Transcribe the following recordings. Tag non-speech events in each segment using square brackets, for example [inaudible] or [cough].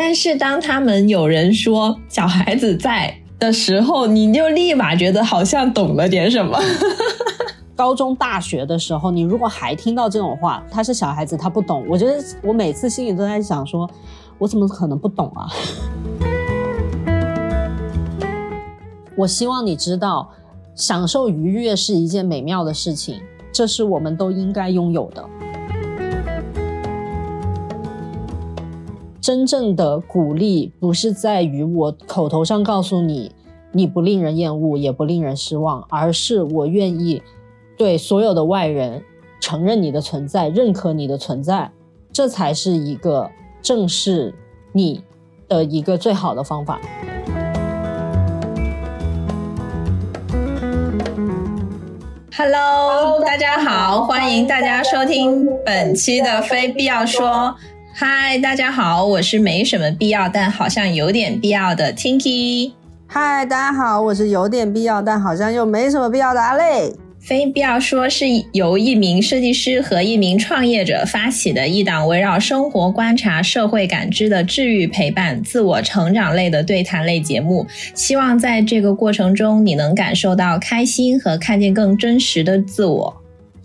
但是当他们有人说小孩子在的时候，你就立马觉得好像懂了点什么。[laughs] 高中、大学的时候，你如果还听到这种话，他是小孩子，他不懂。我觉得我每次心里都在想，说我怎么可能不懂啊？[laughs] 我希望你知道，享受愉悦是一件美妙的事情，这是我们都应该拥有的。真正的鼓励不是在于我口头上告诉你你不令人厌恶，也不令人失望，而是我愿意。对所有的外人承认你的存在，认可你的存在，这才是一个正视你的一个最好的方法。Hello，大家好，欢迎大家收听本期的非必要说。嗨，大家好，我是没什么必要，但好像有点必要的 Tinky。嗨，大家好，我是有点必要，但好像又没什么必要的阿累。非必要说是由一名设计师和一名创业者发起的一档围绕生活观察、社会感知的治愈陪伴、自我成长类的对谈类节目。希望在这个过程中，你能感受到开心和看见更真实的自我。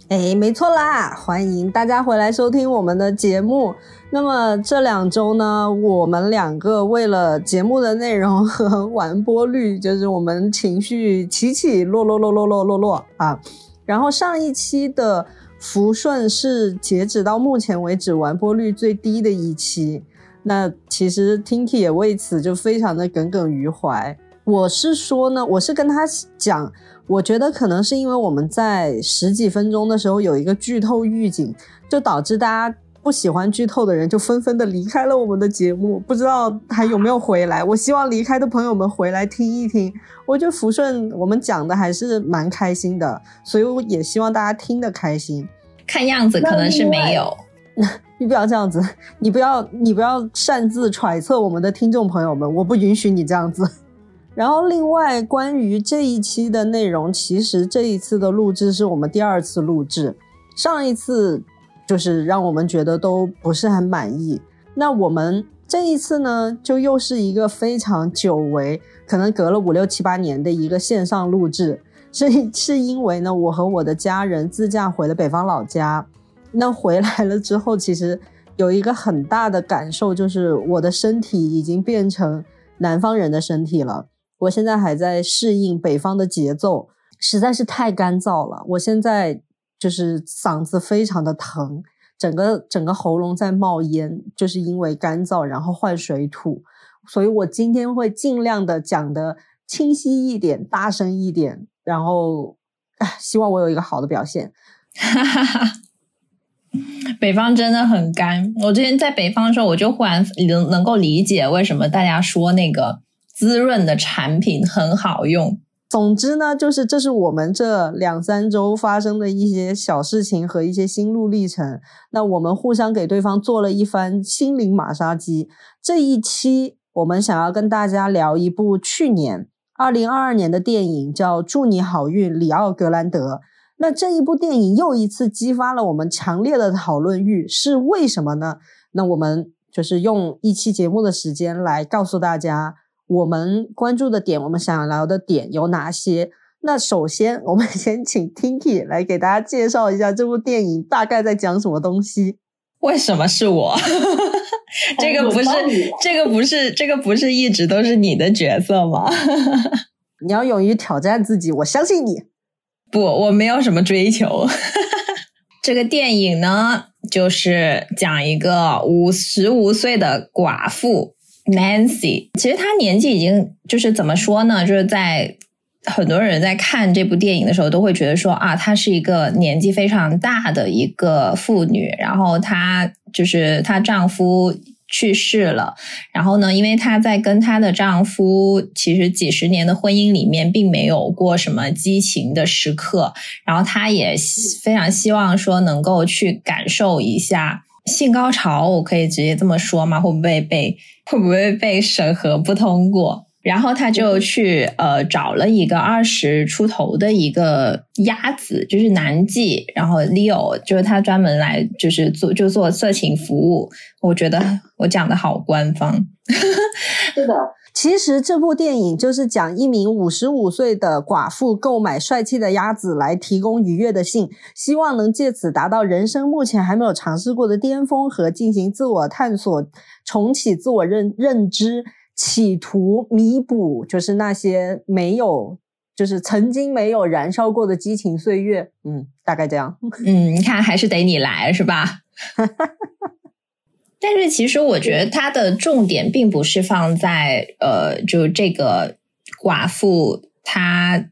哎，没错啦，欢迎大家回来收听我们的节目。那么这两周呢，我们两个为了节目的内容和 [laughs] 完播率，就是我们情绪起起落落落落落落落啊。然后上一期的福顺是截止到目前为止完播率最低的一期，那其实 Tinky 也为此就非常的耿耿于怀。我是说呢，我是跟他讲，我觉得可能是因为我们在十几分钟的时候有一个剧透预警，就导致大家。不喜欢剧透的人就纷纷的离开了我们的节目，不知道还有没有回来。我希望离开的朋友们回来听一听。我觉得福顺我们讲的还是蛮开心的，所以我也希望大家听得开心。看样子可能是没有，[laughs] 你不要这样子，你不要你不要擅自揣测我们的听众朋友们，我不允许你这样子。然后另外关于这一期的内容，其实这一次的录制是我们第二次录制，上一次。就是让我们觉得都不是很满意。那我们这一次呢，就又是一个非常久违，可能隔了五六七八年的一个线上录制。是是因为呢，我和我的家人自驾回了北方老家。那回来了之后，其实有一个很大的感受，就是我的身体已经变成南方人的身体了。我现在还在适应北方的节奏，实在是太干燥了。我现在。就是嗓子非常的疼，整个整个喉咙在冒烟，就是因为干燥，然后换水土，所以我今天会尽量的讲的清晰一点，大声一点，然后，唉，希望我有一个好的表现。[laughs] 北方真的很干，我之前在北方的时候，我就忽然能能够理解为什么大家说那个滋润的产品很好用。总之呢，就是这是我们这两三周发生的一些小事情和一些心路历程。那我们互相给对方做了一番心灵马杀鸡。这一期我们想要跟大家聊一部去年二零二二年的电影，叫《祝你好运，里奥格兰德》。那这一部电影又一次激发了我们强烈的讨论欲，是为什么呢？那我们就是用一期节目的时间来告诉大家。我们关注的点，我们想聊的点有哪些？那首先，我们 [laughs] 先请 Tinky 来给大家介绍一下这部电影大概在讲什么东西。为什么是我？[laughs] [laughs] 这个不是，这个不是，这个不是一直都是你的角色吗？你要勇于挑战自己，我相信你。不，我没有什么追求。这个电影呢，就是讲一个五十五岁的寡妇。Nancy，其实她年纪已经就是怎么说呢？就是在很多人在看这部电影的时候，都会觉得说啊，她是一个年纪非常大的一个妇女。然后她就是她丈夫去世了，然后呢，因为她在跟她的丈夫其实几十年的婚姻里面，并没有过什么激情的时刻。然后她也非常希望说能够去感受一下。性高潮，我可以直接这么说吗？会不会被会不会被审核不通过？然后他就去呃找了一个二十出头的一个鸭子，就是男妓，然后 Leo 就是他专门来就是做就做色情服务。我觉得我讲的好官方，[laughs] 是的。其实这部电影就是讲一名五十五岁的寡妇购买帅气的鸭子来提供愉悦的性，希望能借此达到人生目前还没有尝试过的巅峰和进行自我探索、重启自我认认知，企图弥补就是那些没有就是曾经没有燃烧过的激情岁月。嗯，大概这样。嗯，你看还是得你来是吧？[laughs] 但是其实我觉得它的重点并不是放在呃，就这个寡妇她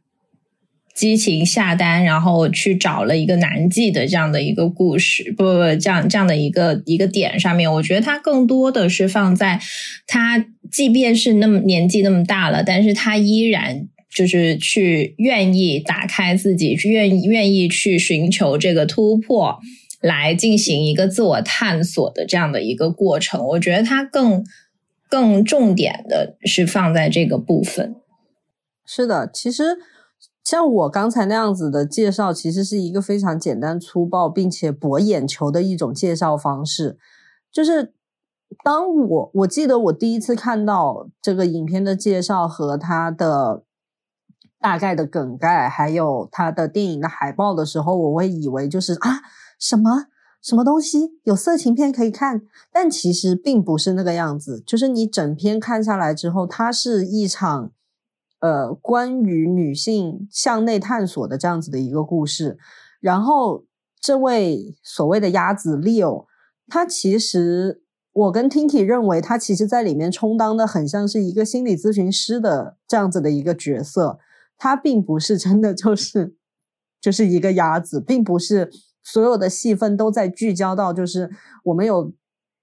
激情下单，然后去找了一个男妓的这样的一个故事，不不不，这样这样的一个一个点上面，我觉得它更多的是放在他即便是那么年纪那么大了，但是他依然就是去愿意打开自己，愿愿意去寻求这个突破。来进行一个自我探索的这样的一个过程，我觉得它更更重点的是放在这个部分。是的，其实像我刚才那样子的介绍，其实是一个非常简单粗暴并且博眼球的一种介绍方式。就是当我我记得我第一次看到这个影片的介绍和它的大概的梗概，还有它的电影的海报的时候，我会以为就是啊。什么什么东西有色情片可以看？但其实并不是那个样子。就是你整篇看下来之后，它是一场呃关于女性向内探索的这样子的一个故事。然后这位所谓的鸭子 Leo，他其实我跟 Tinky 认为他其实在里面充当的很像是一个心理咨询师的这样子的一个角色。他并不是真的就是就是一个鸭子，并不是。所有的戏份都在聚焦到，就是我们有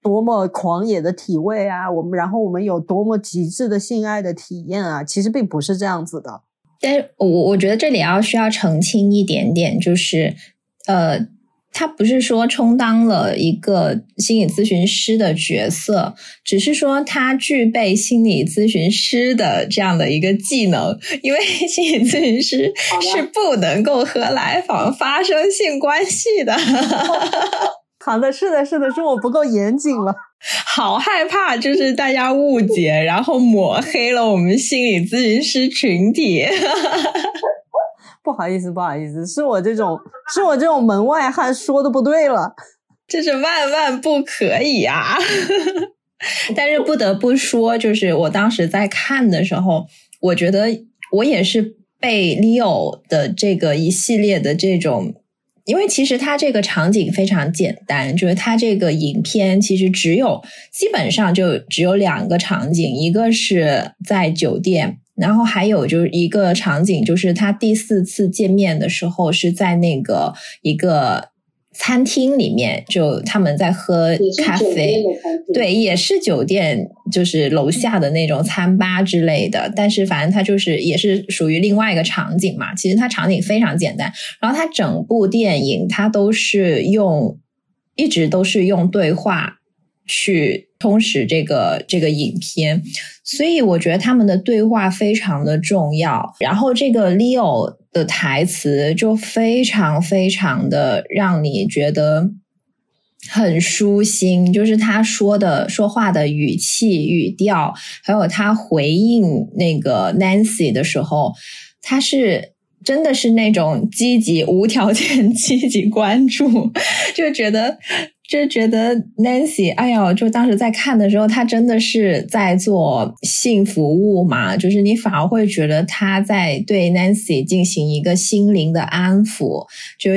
多么狂野的体位啊，我们然后我们有多么极致的性爱的体验啊，其实并不是这样子的。但是我我觉得这里要需要澄清一点点，就是呃。他不是说充当了一个心理咨询师的角色，只是说他具备心理咨询师的这样的一个技能，因为 [laughs] 心理咨询师是不能够和来访发生性关系的。[laughs] 好的，是的，是的，是我不够严谨了，[laughs] 好害怕，就是大家误解，然后抹黑了我们心理咨询师群体。不好意思，不好意思，是我这种是我这种门外汉说的不对了，这是万万不可以啊！[laughs] 但是不得不说，就是我当时在看的时候，我觉得我也是被 Leo 的这个一系列的这种，因为其实他这个场景非常简单，就是他这个影片其实只有基本上就只有两个场景，一个是在酒店。然后还有就是一个场景，就是他第四次见面的时候是在那个一个餐厅里面，就他们在喝咖啡，对，也是酒店，就是楼下的那种餐吧之类的。但是反正他就是也是属于另外一个场景嘛。其实它场景非常简单，然后它整部电影它都是用，一直都是用对话去充实这个这个影片。所以我觉得他们的对话非常的重要，然后这个 Leo 的台词就非常非常的让你觉得很舒心，就是他说的说话的语气语调，还有他回应那个 Nancy 的时候，他是真的是那种积极无条件 [laughs] 积极关注，就觉得。就觉得 Nancy，哎呀，就当时在看的时候，他真的是在做性服务嘛？就是你反而会觉得他在对 Nancy 进行一个心灵的安抚，就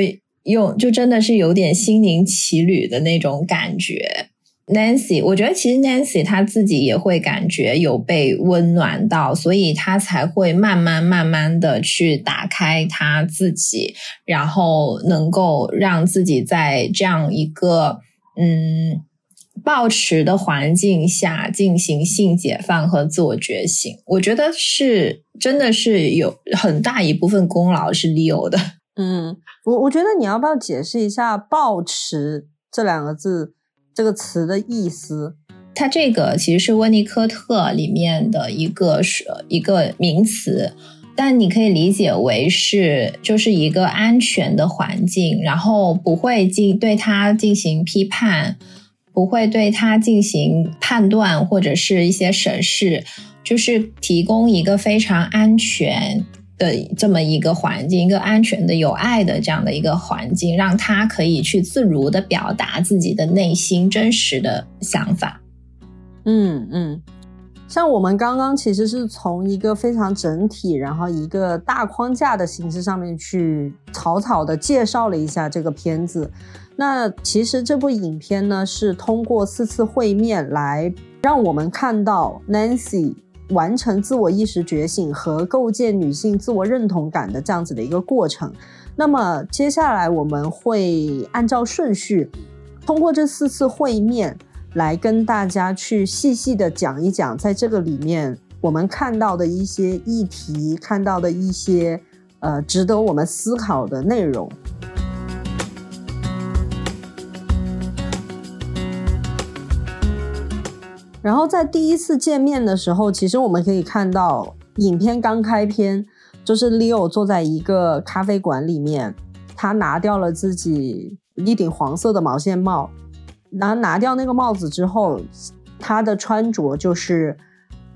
用就真的是有点心灵奇旅的那种感觉。Nancy，我觉得其实 Nancy 她自己也会感觉有被温暖到，所以她才会慢慢慢慢的去打开她自己，然后能够让自己在这样一个嗯抱持的环境下进行性解放和自我觉醒。我觉得是真的是有很大一部分功劳是 Leo 的。嗯，我我觉得你要不要解释一下“抱持”这两个字？这个词的意思，它这个其实是温尼科特里面的一个是一个名词，但你可以理解为是就是一个安全的环境，然后不会进对它进行批判，不会对它进行判断或者是一些审视，就是提供一个非常安全。的这么一个环境，一个安全的、有爱的这样的一个环境，让他可以去自如的表达自己的内心真实的想法。嗯嗯，像我们刚刚其实是从一个非常整体，然后一个大框架的形式上面去草草的介绍了一下这个片子。那其实这部影片呢，是通过四次会面来让我们看到 Nancy。完成自我意识觉醒和构建女性自我认同感的这样子的一个过程。那么接下来我们会按照顺序，通过这四次会面来跟大家去细细的讲一讲，在这个里面我们看到的一些议题，看到的一些呃值得我们思考的内容。然后在第一次见面的时候，其实我们可以看到，影片刚开篇就是 Leo 坐在一个咖啡馆里面，他拿掉了自己一顶黄色的毛线帽，拿拿掉那个帽子之后，他的穿着就是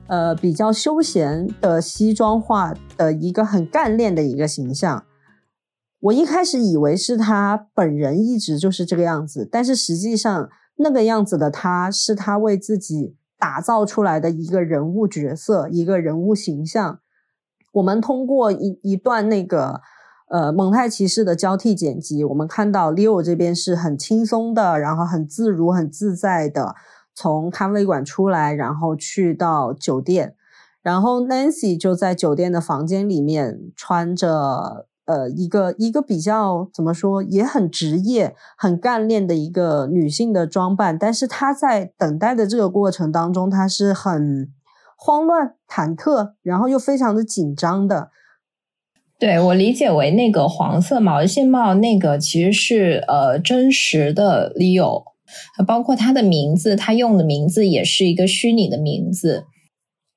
呃比较休闲的西装化的一个很干练的一个形象。我一开始以为是他本人一直就是这个样子，但是实际上。那个样子的他，是他为自己打造出来的一个人物角色，一个人物形象。我们通过一一段那个呃蒙太奇式的交替剪辑，我们看到 Leo 这边是很轻松的，然后很自如、很自在的从咖啡馆出来，然后去到酒店，然后 Nancy 就在酒店的房间里面穿着。呃，一个一个比较怎么说，也很职业、很干练的一个女性的装扮，但是她在等待的这个过程当中，她是很慌乱、忐忑，然后又非常的紧张的。对我理解为那个黄色毛线帽，那个其实是呃真实的 Leo，包括他的名字，他用的名字也是一个虚拟的名字。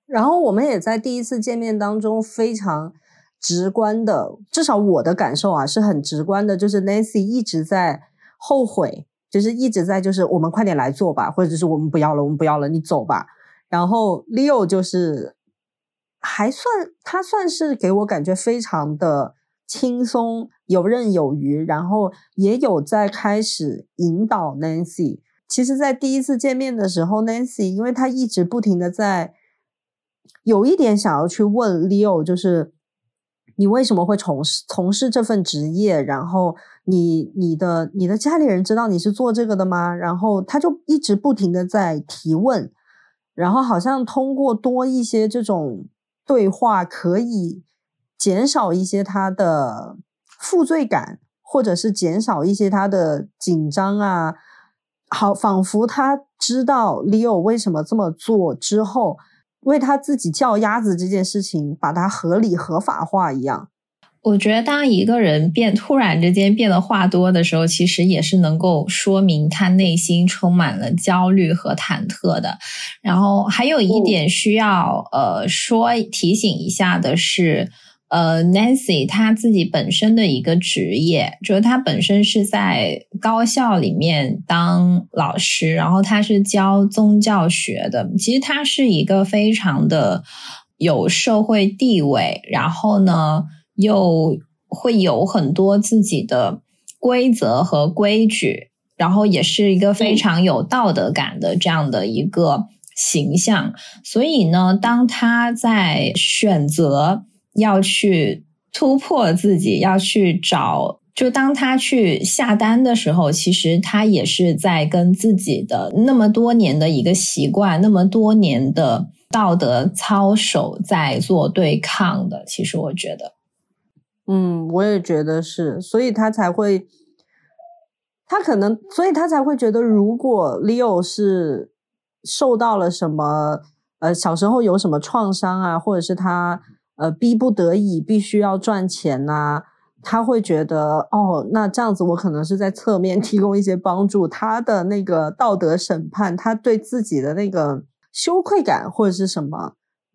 然后我们也在第一次见面当中非常。直观的，至少我的感受啊是很直观的，就是 Nancy 一直在后悔，就是一直在就是我们快点来做吧，或者是我们不要了，我们不要了，你走吧。然后 Leo 就是还算他算是给我感觉非常的轻松、游刃有余，然后也有在开始引导 Nancy。其实，在第一次见面的时候，Nancy 因为他一直不停的在有一点想要去问 Leo，就是。你为什么会从事从事这份职业？然后你你的你的家里人知道你是做这个的吗？然后他就一直不停的在提问，然后好像通过多一些这种对话，可以减少一些他的负罪感，或者是减少一些他的紧张啊。好，仿佛他知道 Leo 为什么这么做之后。为他自己叫鸭子这件事情，把它合理合法化一样。我觉得，当一个人变突然之间变得话多的时候，其实也是能够说明他内心充满了焦虑和忐忑的。然后还有一点需要呃说提醒一下的是。呃，Nancy 她自己本身的一个职业，就是她本身是在高校里面当老师，然后她是教宗教学的。其实她是一个非常的有社会地位，然后呢又会有很多自己的规则和规矩，然后也是一个非常有道德感的这样的一个形象。所以呢，当她在选择。要去突破自己，要去找。就当他去下单的时候，其实他也是在跟自己的那么多年的一个习惯、那么多年的道德操守在做对抗的。其实我觉得，嗯，我也觉得是，所以他才会，他可能，所以他才会觉得，如果 Leo 是受到了什么，呃，小时候有什么创伤啊，或者是他。呃，逼不得已必须要赚钱呐，他会觉得哦，那这样子我可能是在侧面 [laughs] 提供一些帮助。他的那个道德审判，他对自己的那个羞愧感或者是什么，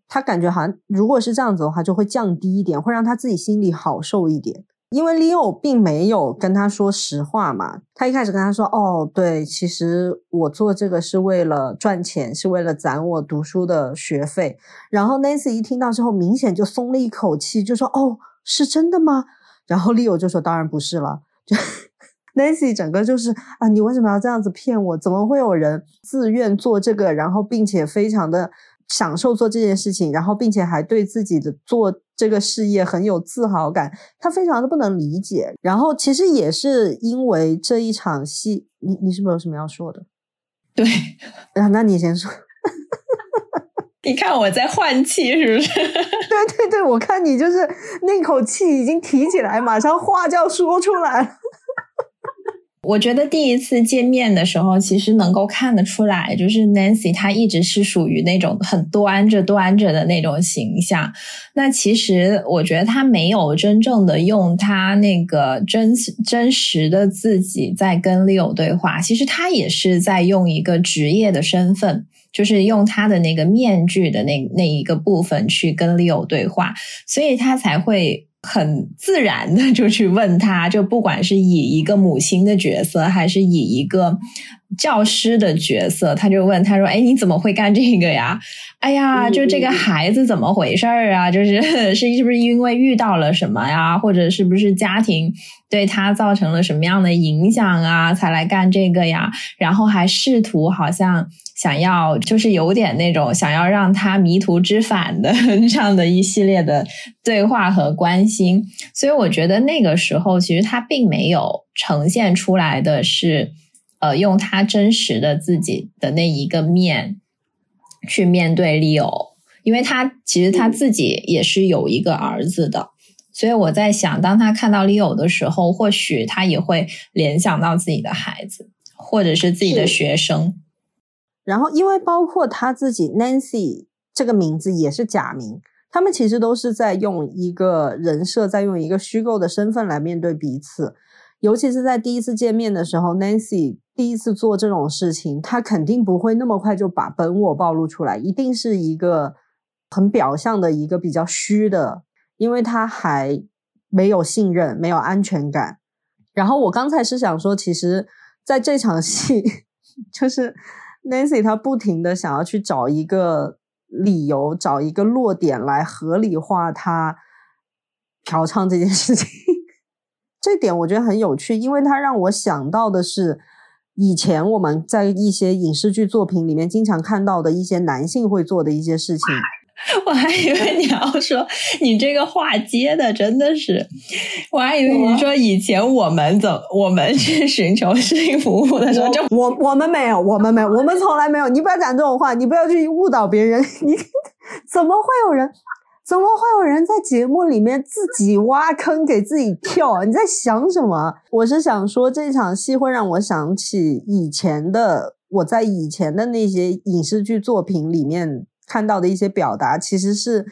他感觉好像如果是这样子的话，就会降低一点，会让他自己心里好受一点。因为 Leo 并没有跟他说实话嘛，他一开始跟他说：“哦，对，其实我做这个是为了赚钱，是为了攒我读书的学费。”然后 Nancy 一听到之后，明显就松了一口气，就说：“哦，是真的吗？”然后 Leo 就说：“当然不是了。”就 [laughs] Nancy 整个就是啊，你为什么要这样子骗我？怎么会有人自愿做这个，然后并且非常的享受做这件事情，然后并且还对自己的做。这个事业很有自豪感，他非常的不能理解。然后其实也是因为这一场戏，你你是不是有什么要说的？对，啊，那你先说。[laughs] 你看我在换气，是不是？[laughs] 对对对，我看你就是那口气已经提起来，马上话就要说出来了。我觉得第一次见面的时候，其实能够看得出来，就是 Nancy 她一直是属于那种很端着端着的那种形象。那其实我觉得她没有真正的用她那个真真实的自己在跟 Leo 对话，其实她也是在用一个职业的身份，就是用她的那个面具的那那一个部分去跟 Leo 对话，所以她才会。很自然的就去问他，就不管是以一个母亲的角色，还是以一个教师的角色，他就问他说：“哎，你怎么会干这个呀？哎呀，就这个孩子怎么回事儿啊？就是 [laughs] 是是不是因为遇到了什么呀？或者是不是家庭对他造成了什么样的影响啊，才来干这个呀？然后还试图好像。”想要就是有点那种想要让他迷途知返的 [laughs] 这样的一系列的对话和关心，所以我觉得那个时候其实他并没有呈现出来的是，呃，用他真实的自己的那一个面去面对 Leo，因为他其实他自己也是有一个儿子的，所以我在想，当他看到 Leo 的时候，或许他也会联想到自己的孩子，或者是自己的学生。然后，因为包括他自己 Nancy 这个名字也是假名，他们其实都是在用一个人设，在用一个虚构的身份来面对彼此。尤其是在第一次见面的时候，Nancy 第一次做这种事情，他肯定不会那么快就把本我暴露出来，一定是一个很表象的一个比较虚的，因为他还没有信任，没有安全感。然后我刚才是想说，其实在这场戏 [laughs] 就是。Nancy 她不停的想要去找一个理由，找一个落点来合理化他嫖娼这件事情。这点我觉得很有趣，因为它让我想到的是以前我们在一些影视剧作品里面经常看到的一些男性会做的一些事情。我还以为你要说你这个话接的真的是，我还以为你说以前我们怎我们去寻求性服务的时候，就我我们没有，我们没有，我们从来没有。你不要讲这种话，你不要去误导别人。[laughs] 你 [laughs] 怎么会有人？怎么会有人在节目里面自己挖坑给自己跳？你在想什么？我是想说这场戏会让我想起以前的我在以前的那些影视剧作品里面。看到的一些表达其实是，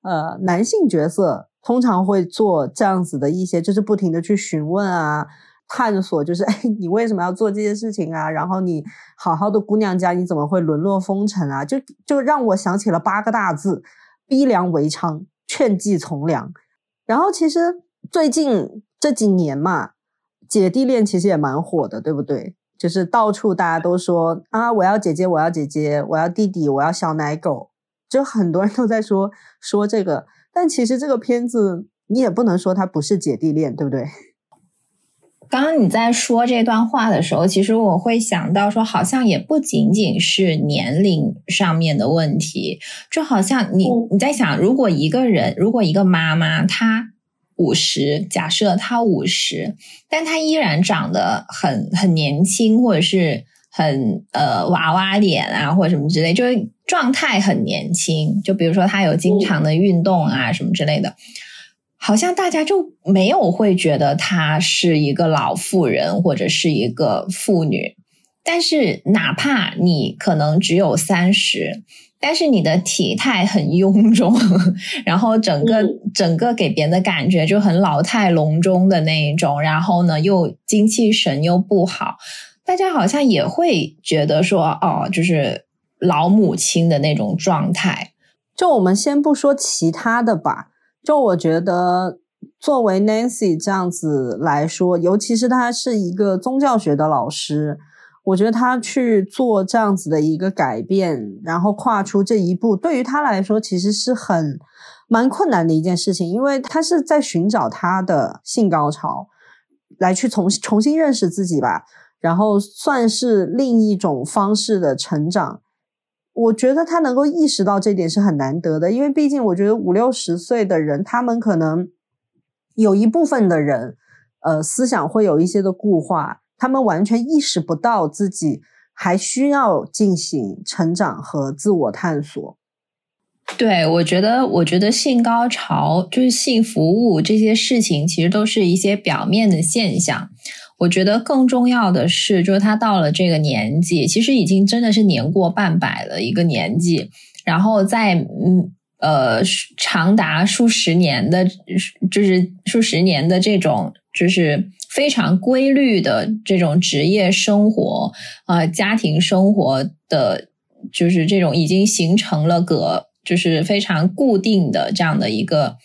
呃，男性角色通常会做这样子的一些，就是不停的去询问啊，探索，就是 [laughs] 哎，你为什么要做这些事情啊？然后你好好的姑娘家，你怎么会沦落风尘啊？就就让我想起了八个大字：逼良为娼，劝妓从良。然后其实最近这几年嘛，姐弟恋其实也蛮火的，对不对？就是到处大家都说啊，我要姐姐，我要姐姐，我要弟弟，我要小奶狗，就很多人都在说说这个。但其实这个片子你也不能说它不是姐弟恋，对不对？刚刚你在说这段话的时候，其实我会想到说，好像也不仅仅是年龄上面的问题，就好像你你在想，如果一个人，如果一个妈妈她。五十，假设她五十，但她依然长得很很年轻，或者是很呃娃娃脸啊，或者什么之类，就是状态很年轻。就比如说她有经常的运动啊，什么之类的，好像大家就没有会觉得她是一个老妇人或者是一个妇女。但是哪怕你可能只有三十。但是你的体态很臃肿，[laughs] 然后整个整个给别人的感觉就很老态龙钟的那一种，然后呢又精气神又不好，大家好像也会觉得说哦，就是老母亲的那种状态。就我们先不说其他的吧，就我觉得作为 Nancy 这样子来说，尤其是他是一个宗教学的老师。我觉得他去做这样子的一个改变，然后跨出这一步，对于他来说其实是很蛮困难的一件事情，因为他是在寻找他的性高潮，来去重重新认识自己吧，然后算是另一种方式的成长。我觉得他能够意识到这点是很难得的，因为毕竟我觉得五六十岁的人，他们可能有一部分的人，呃，思想会有一些的固化。他们完全意识不到自己还需要进行成长和自我探索。对，我觉得，我觉得性高潮就是性服务这些事情，其实都是一些表面的现象。我觉得更重要的是，就是他到了这个年纪，其实已经真的是年过半百的一个年纪，然后在嗯呃长达数十年的，就是数十年的这种就是。非常规律的这种职业生活，呃，家庭生活的，就是这种已经形成了个，就是非常固定的这样的一个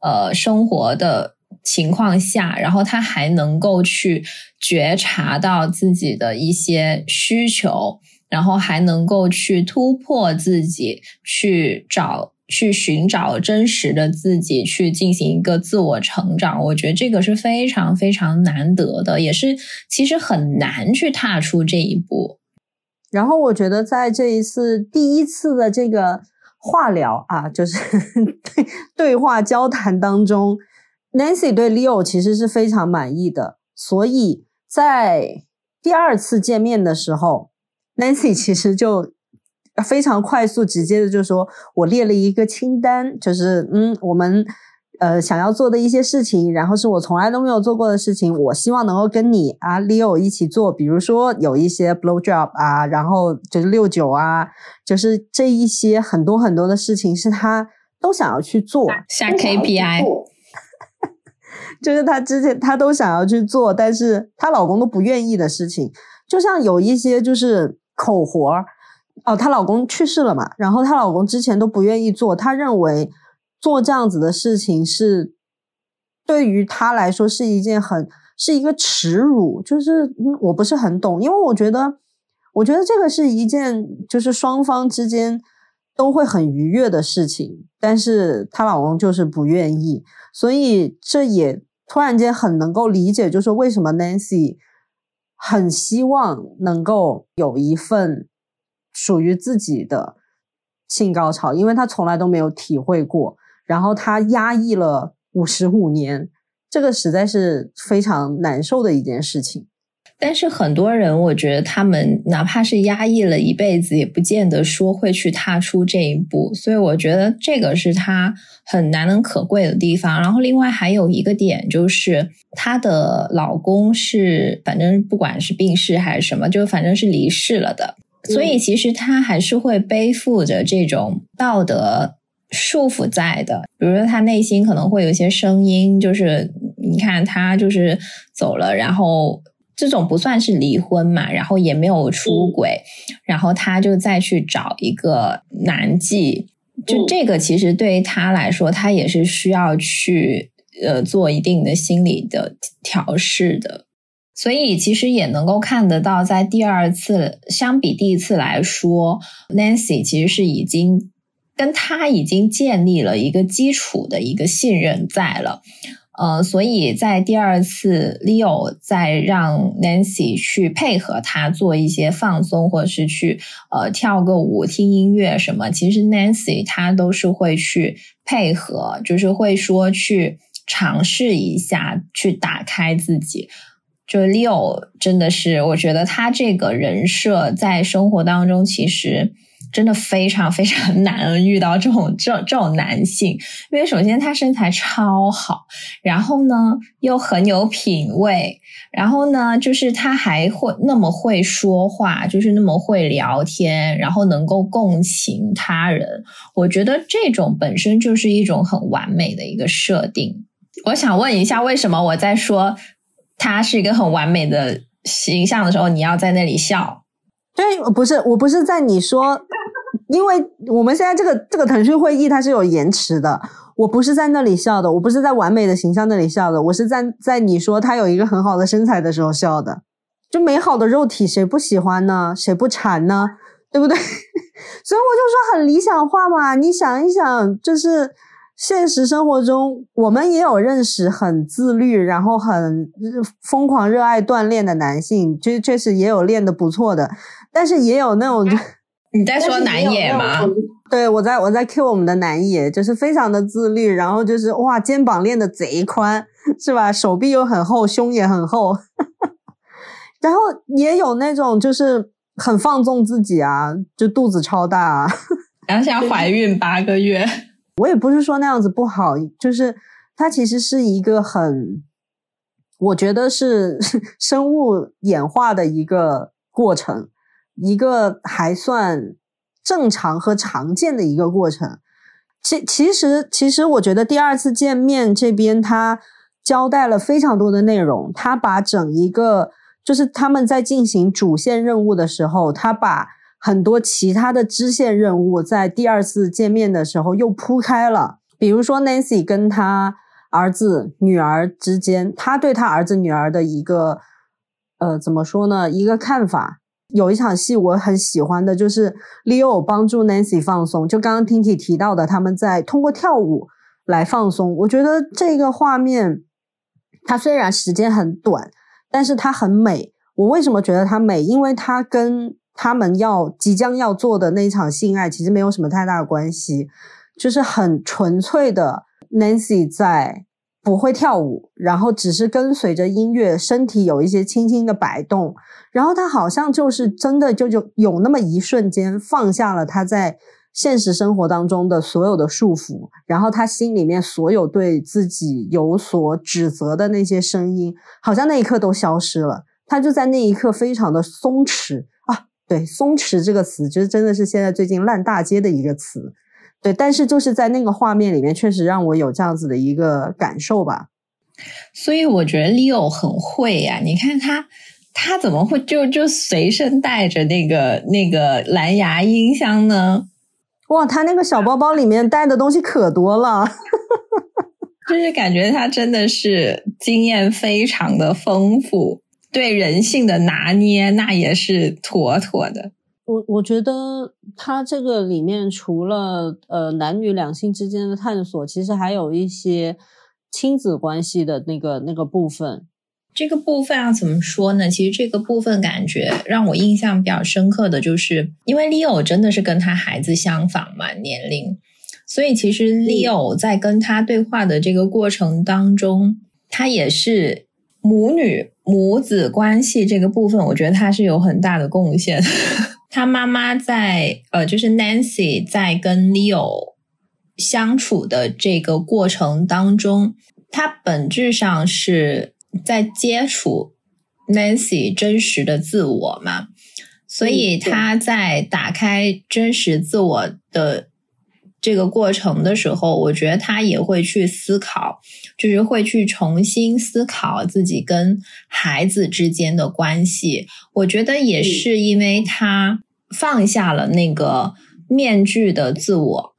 呃生活的情况下，然后他还能够去觉察到自己的一些需求，然后还能够去突破自己，去找。去寻找真实的自己，去进行一个自我成长，我觉得这个是非常非常难得的，也是其实很难去踏出这一步。然后我觉得在这一次第一次的这个化疗啊，就是 [laughs] 对对话交谈当中，Nancy 对 Leo 其实是非常满意的，所以在第二次见面的时候，Nancy 其实就。非常快速直接的就说，我列了一个清单，就是嗯，我们呃想要做的一些事情，然后是我从来都没有做过的事情，我希望能够跟你啊 Leo 一起做，比如说有一些 blow job 啊，然后就是六九啊，就是这一些很多很多的事情是他都想要去做，下 KPI，就是她之前她都想要去做，但是她老公都不愿意的事情，就像有一些就是口活儿。哦，她老公去世了嘛，然后她老公之前都不愿意做，她认为做这样子的事情是对于她来说是一件很是一个耻辱，就是我不是很懂，因为我觉得我觉得这个是一件就是双方之间都会很愉悦的事情，但是她老公就是不愿意，所以这也突然间很能够理解，就是为什么 Nancy 很希望能够有一份。属于自己的性高潮，因为他从来都没有体会过，然后他压抑了五十五年，这个实在是非常难受的一件事情。但是很多人，我觉得他们哪怕是压抑了一辈子，也不见得说会去踏出这一步。所以我觉得这个是他很难能可贵的地方。然后另外还有一个点就是，她的老公是反正不管是病逝还是什么，就反正是离世了的。所以，其实她还是会背负着这种道德束缚在的。比如说，她内心可能会有一些声音，就是你看他就是走了，然后这种不算是离婚嘛，然后也没有出轨，然后他就再去找一个男妓，就这个其实对于他来说，他也是需要去呃做一定的心理的调试的。所以其实也能够看得到，在第二次相比第一次来说，Nancy 其实是已经跟他已经建立了一个基础的一个信任在了，呃，所以在第二次 Leo 再让 Nancy 去配合他做一些放松，或者是去呃跳个舞、听音乐什么，其实 Nancy 他都是会去配合，就是会说去尝试一下，去打开自己。就 Leo 真的是，我觉得他这个人设在生活当中其实真的非常非常 [laughs] 难遇到这种这种这种男性，因为首先他身材超好，然后呢又很有品味，然后呢就是他还会那么会说话，就是那么会聊天，然后能够共情他人。我觉得这种本身就是一种很完美的一个设定。我想问一下，为什么我在说他是一个很完美的形象的时候，你要在那里笑？对，不是，我不是在你说。[laughs] 因为我们现在这个这个腾讯会议它是有延迟的，我不是在那里笑的，我不是在完美的形象那里笑的，我是在在你说他有一个很好的身材的时候笑的。就美好的肉体谁不喜欢呢？谁不馋呢？对不对？[laughs] 所以我就说很理想化嘛。你想一想，就是现实生活中我们也有认识很自律，然后很疯狂热爱锻炼的男性，就确实也有练得不错的，但是也有那种。[laughs] 你在说南野吗？对，我在我在 Q 我们的南野，就是非常的自律，然后就是哇，肩膀练的贼宽，是吧？手臂又很厚，胸也很厚，[laughs] 然后也有那种就是很放纵自己啊，就肚子超大，啊，然后像怀孕八个月。我也不是说那样子不好，就是它其实是一个很，我觉得是 [laughs] 生物演化的一个过程。一个还算正常和常见的一个过程。其其实其实，我觉得第二次见面这边他交代了非常多的内容。他把整一个就是他们在进行主线任务的时候，他把很多其他的支线任务在第二次见面的时候又铺开了。比如说 Nancy 跟他儿子女儿之间，他对他儿子女儿的一个呃怎么说呢？一个看法。有一场戏我很喜欢的，就是 Leo 帮助 Nancy 放松。就刚刚 Tinky 提到的，他们在通过跳舞来放松。我觉得这个画面，它虽然时间很短，但是它很美。我为什么觉得它美？因为它跟他们要即将要做的那一场性爱其实没有什么太大的关系，就是很纯粹的 Nancy 在。不会跳舞，然后只是跟随着音乐，身体有一些轻轻的摆动，然后他好像就是真的就就有那么一瞬间放下了他在现实生活当中的所有的束缚，然后他心里面所有对自己有所指责的那些声音，好像那一刻都消失了，他就在那一刻非常的松弛啊，对，松弛这个词，就是真的是现在最近烂大街的一个词。对，但是就是在那个画面里面，确实让我有这样子的一个感受吧。所以我觉得 Leo 很会呀，你看他，他怎么会就就随身带着那个那个蓝牙音箱呢？哇，他那个小包包里面带的东西可多了，[laughs] 就是感觉他真的是经验非常的丰富，对人性的拿捏那也是妥妥的。我我觉得他这个里面除了呃男女两性之间的探索，其实还有一些亲子关系的那个那个部分。这个部分要怎么说呢？其实这个部分感觉让我印象比较深刻的就是，因为 Leo 真的是跟他孩子相仿嘛年龄，所以其实 Leo 在跟他对话的这个过程当中，他也是母女母子关系这个部分，我觉得他是有很大的贡献。他妈妈在呃，就是 Nancy 在跟 Leo 相处的这个过程当中，他本质上是在接触 Nancy 真实的自我嘛，所以他在打开真实自我的这个过程的时候，我觉得他也会去思考，就是会去重新思考自己跟孩子之间的关系。我觉得也是因为他。放下了那个面具的自我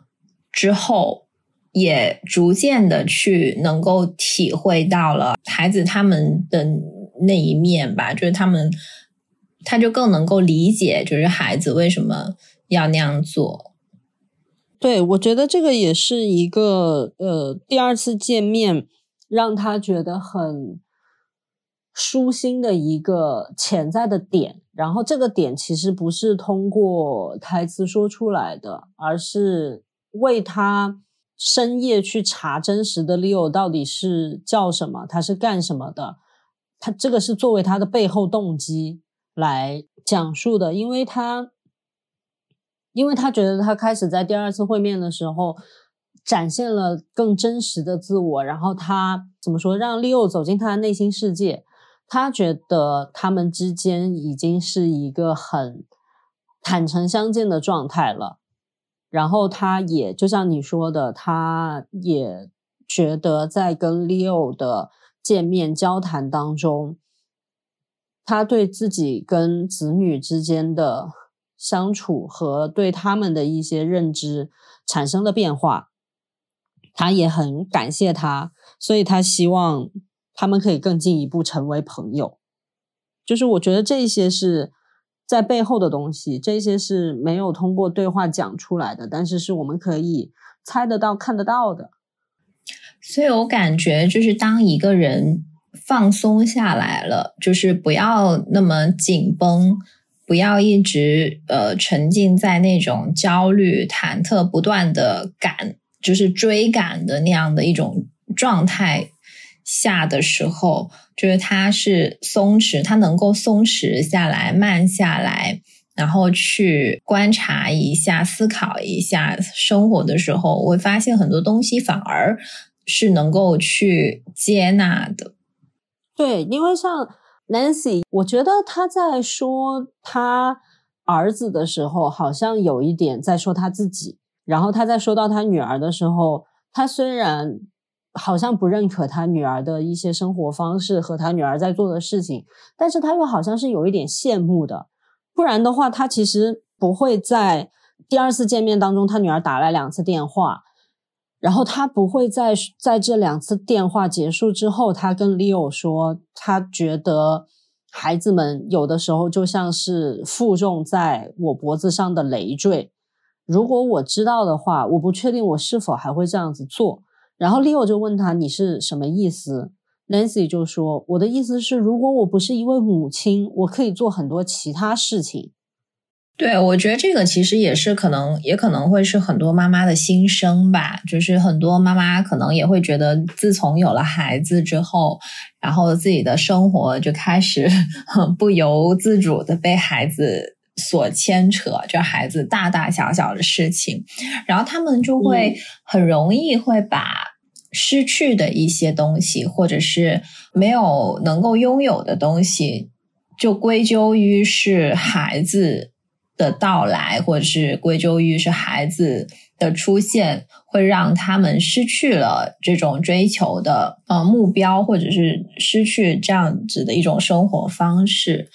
之后，也逐渐的去能够体会到了孩子他们的那一面吧，就是他们，他就更能够理解，就是孩子为什么要那样做。对，我觉得这个也是一个呃，第二次见面让他觉得很舒心的一个潜在的点。然后这个点其实不是通过台词说出来的，而是为他深夜去查真实的 Leo 到底是叫什么，他是干什么的，他这个是作为他的背后动机来讲述的，因为他因为他觉得他开始在第二次会面的时候展现了更真实的自我，然后他怎么说让 Leo 走进他的内心世界，他觉得他们之间已经是一个很坦诚相见的状态了。然后他也就像你说的，他也觉得在跟 Leo 的见面交谈当中，他对自己跟子女之间的。相处和对他们的一些认知产生了变化，他也很感谢他，所以他希望他们可以更进一步成为朋友。就是我觉得这些是在背后的东西，这些是没有通过对话讲出来的，但是是我们可以猜得到、看得到的。所以我感觉，就是当一个人放松下来了，就是不要那么紧绷。不要一直呃沉浸在那种焦虑、忐忑、不断的赶，就是追赶的那样的一种状态下的时候，就是他是松弛，他能够松弛下来、慢下来，然后去观察一下、思考一下生活的时候，我会发现很多东西反而是能够去接纳的。对，因为像。Nancy，我觉得他在说他儿子的时候，好像有一点在说他自己。然后他在说到他女儿的时候，他虽然好像不认可他女儿的一些生活方式和他女儿在做的事情，但是他又好像是有一点羡慕的。不然的话，他其实不会在第二次见面当中，他女儿打来两次电话。然后他不会在在这两次电话结束之后，他跟 Leo 说，他觉得孩子们有的时候就像是负重在我脖子上的累赘。如果我知道的话，我不确定我是否还会这样子做。然后 Leo 就问他你是什么意思？Nancy 就说我的意思是，如果我不是一位母亲，我可以做很多其他事情。对，我觉得这个其实也是可能，也可能会是很多妈妈的心声吧。就是很多妈妈可能也会觉得，自从有了孩子之后，然后自己的生活就开始 [laughs] 不由自主的被孩子所牵扯，就孩子大大小小的事情，然后他们就会很容易会把失去的一些东西，或者是没有能够拥有的东西，就归咎于是孩子。的到来，或者是归咎于是孩子的出现，会让他们失去了这种追求的呃目标，或者是失去这样子的一种生活方式。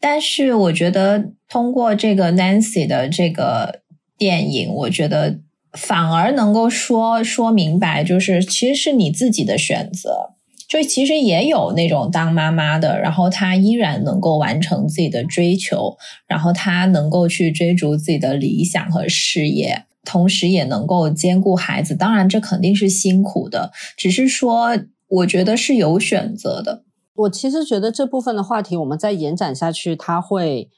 但是，我觉得通过这个 Nancy 的这个电影，我觉得反而能够说说明白，就是其实是你自己的选择。就其实也有那种当妈妈的，然后她依然能够完成自己的追求，然后她能够去追逐自己的理想和事业，同时也能够兼顾孩子。当然，这肯定是辛苦的，只是说我觉得是有选择的。我其实觉得这部分的话题，我们再延展下去，它会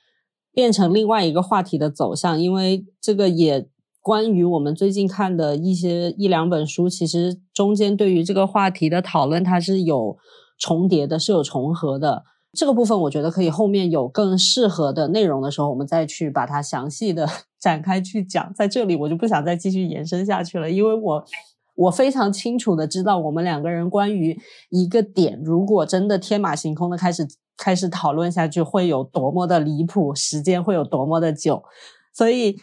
变成另外一个话题的走向，因为这个也。关于我们最近看的一些一两本书，其实中间对于这个话题的讨论，它是有重叠的，是有重合的。这个部分我觉得可以后面有更适合的内容的时候，我们再去把它详细的 [laughs] 展开去讲。在这里我就不想再继续延伸下去了，因为我我非常清楚的知道，我们两个人关于一个点，如果真的天马行空的开始开始讨论下去，会有多么的离谱，时间会有多么的久，所以。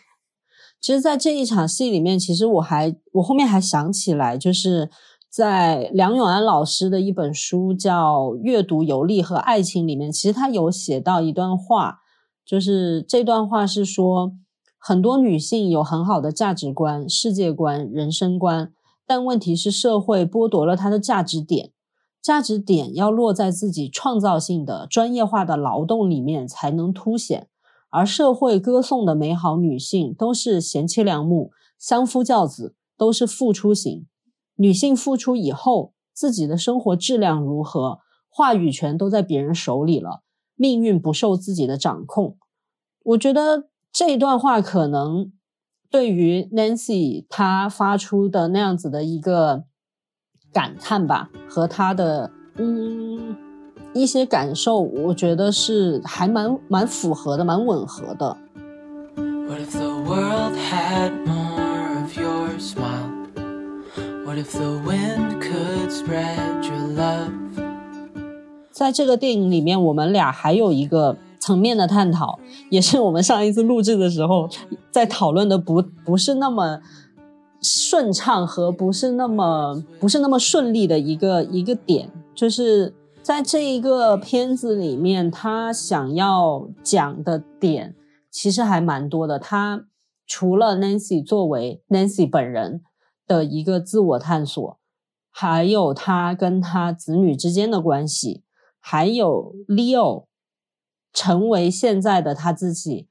其实，在这一场戏里面，其实我还我后面还想起来，就是在梁永安老师的一本书叫《阅读、游历和爱情》里面，其实他有写到一段话，就是这段话是说，很多女性有很好的价值观、世界观、人生观，但问题是社会剥夺了她的价值点，价值点要落在自己创造性的、专业化的劳动里面才能凸显。而社会歌颂的美好女性都是贤妻良母、相夫教子，都是付出型。女性付出以后，自己的生活质量如何，话语权都在别人手里了，命运不受自己的掌控。我觉得这段话可能对于 Nancy 她发出的那样子的一个感叹吧，和她的嗯。一些感受，我觉得是还蛮蛮符合的，蛮吻合的。world had more of your smile? What if the wind could spread your love? 在这个电影里面，我们俩还有一个层面的探讨，也是我们上一次录制的时候在讨论的不不是那么顺畅和不是那么不是那么顺利的一个一个点，就是在这一个片子里面，他想要讲的点其实还蛮多的。他除了 Nancy 作为 Nancy 本人的一个自我探索，还有他跟他子女之间的关系，还有 Leo 成为现在的他自己，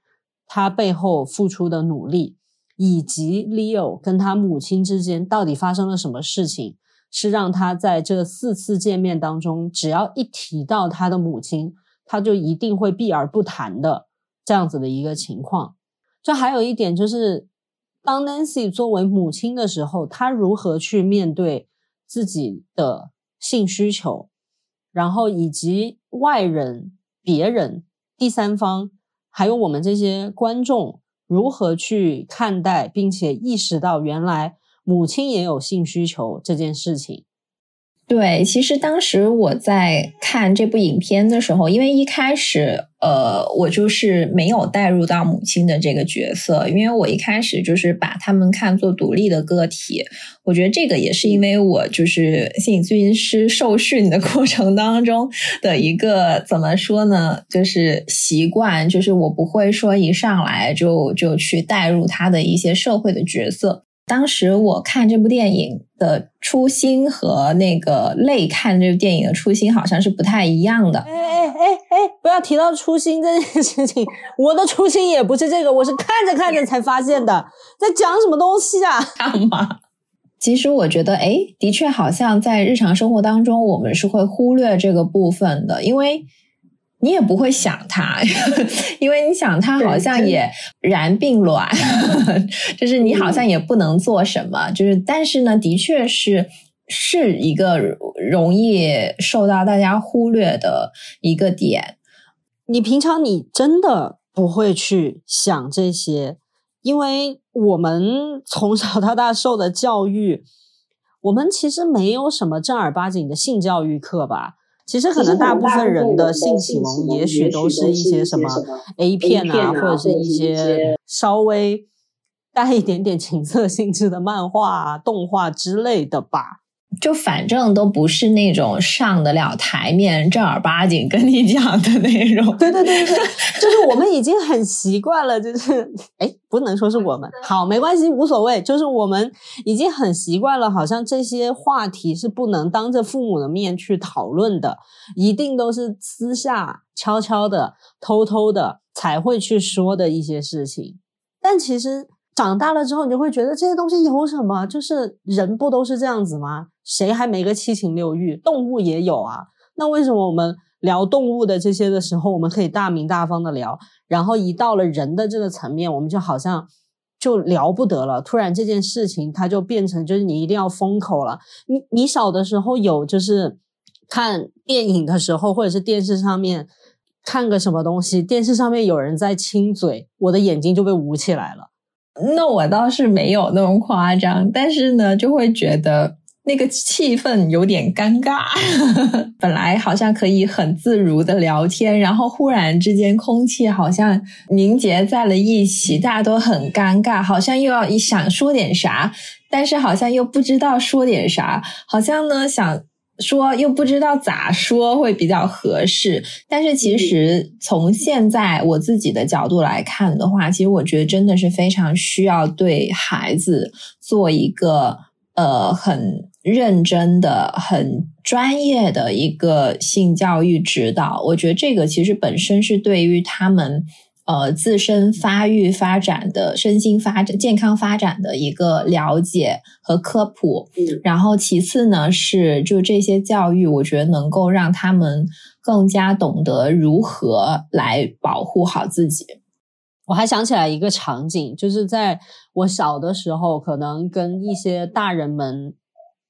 他背后付出的努力。以及 Leo 跟他母亲之间到底发生了什么事情，是让他在这四次见面当中，只要一提到他的母亲，他就一定会避而不谈的这样子的一个情况。就还有一点就是，当 Nancy 作为母亲的时候，她如何去面对自己的性需求，然后以及外人、别人、第三方，还有我们这些观众。如何去看待，并且意识到原来母亲也有性需求这件事情？对，其实当时我在看这部影片的时候，因为一开始，呃，我就是没有带入到母亲的这个角色，因为我一开始就是把他们看作独立的个体。我觉得这个也是因为我就是心理咨询师受训的过程当中的一个怎么说呢，就是习惯，就是我不会说一上来就就去带入他的一些社会的角色。当时我看这部电影的初心和那个泪看这部电影的初心好像是不太一样的。哎哎哎哎，不要提到初心这件事情，我的初心也不是这个，我是看着看着才发现的。在讲什么东西啊？干嘛？其实我觉得，哎，的确好像在日常生活当中，我们是会忽略这个部分的，因为。你也不会想他，[laughs] 因为你想他好像也然并卵，[laughs] 就是你好像也不能做什么，就是但是呢，的确是是一个容易受到大家忽略的一个点。你平常你真的不会去想这些，因为我们从小到大受的教育，我们其实没有什么正儿八经的性教育课吧。其实可能大部分人的性启蒙，也许都是一些什么 A 片啊，或者是一些稍微带一点点情色性质的漫画、动画之类的吧。就反正都不是那种上得了台面、正儿八经跟你讲的那种。对对对对，[laughs] 就是我们已经很习惯了，就是哎，不能说是我们，好，没关系，无所谓。就是我们已经很习惯了，好像这些话题是不能当着父母的面去讨论的，一定都是私下悄悄的、偷偷的才会去说的一些事情。但其实长大了之后，你就会觉得这些东西有什么？就是人不都是这样子吗？谁还没个七情六欲？动物也有啊。那为什么我们聊动物的这些的时候，我们可以大明大方的聊，然后一到了人的这个层面，我们就好像就聊不得了。突然这件事情，它就变成就是你一定要封口了。你你小的时候有就是看电影的时候，或者是电视上面看个什么东西，电视上面有人在亲嘴，我的眼睛就被捂起来了。那我倒是没有那么夸张，但是呢，就会觉得。那个气氛有点尴尬，[laughs] 本来好像可以很自如的聊天，然后忽然之间空气好像凝结在了一起，大家都很尴尬，好像又要一想说点啥，但是好像又不知道说点啥，好像呢想说又不知道咋说会比较合适。但是其实从现在我自己的角度来看的话，其实我觉得真的是非常需要对孩子做一个呃很。认真的、很专业的一个性教育指导，我觉得这个其实本身是对于他们呃自身发育发展的身心发展、健康发展的一个了解和科普。嗯，然后其次呢是就这些教育，我觉得能够让他们更加懂得如何来保护好自己。我还想起来一个场景，就是在我小的时候，可能跟一些大人们。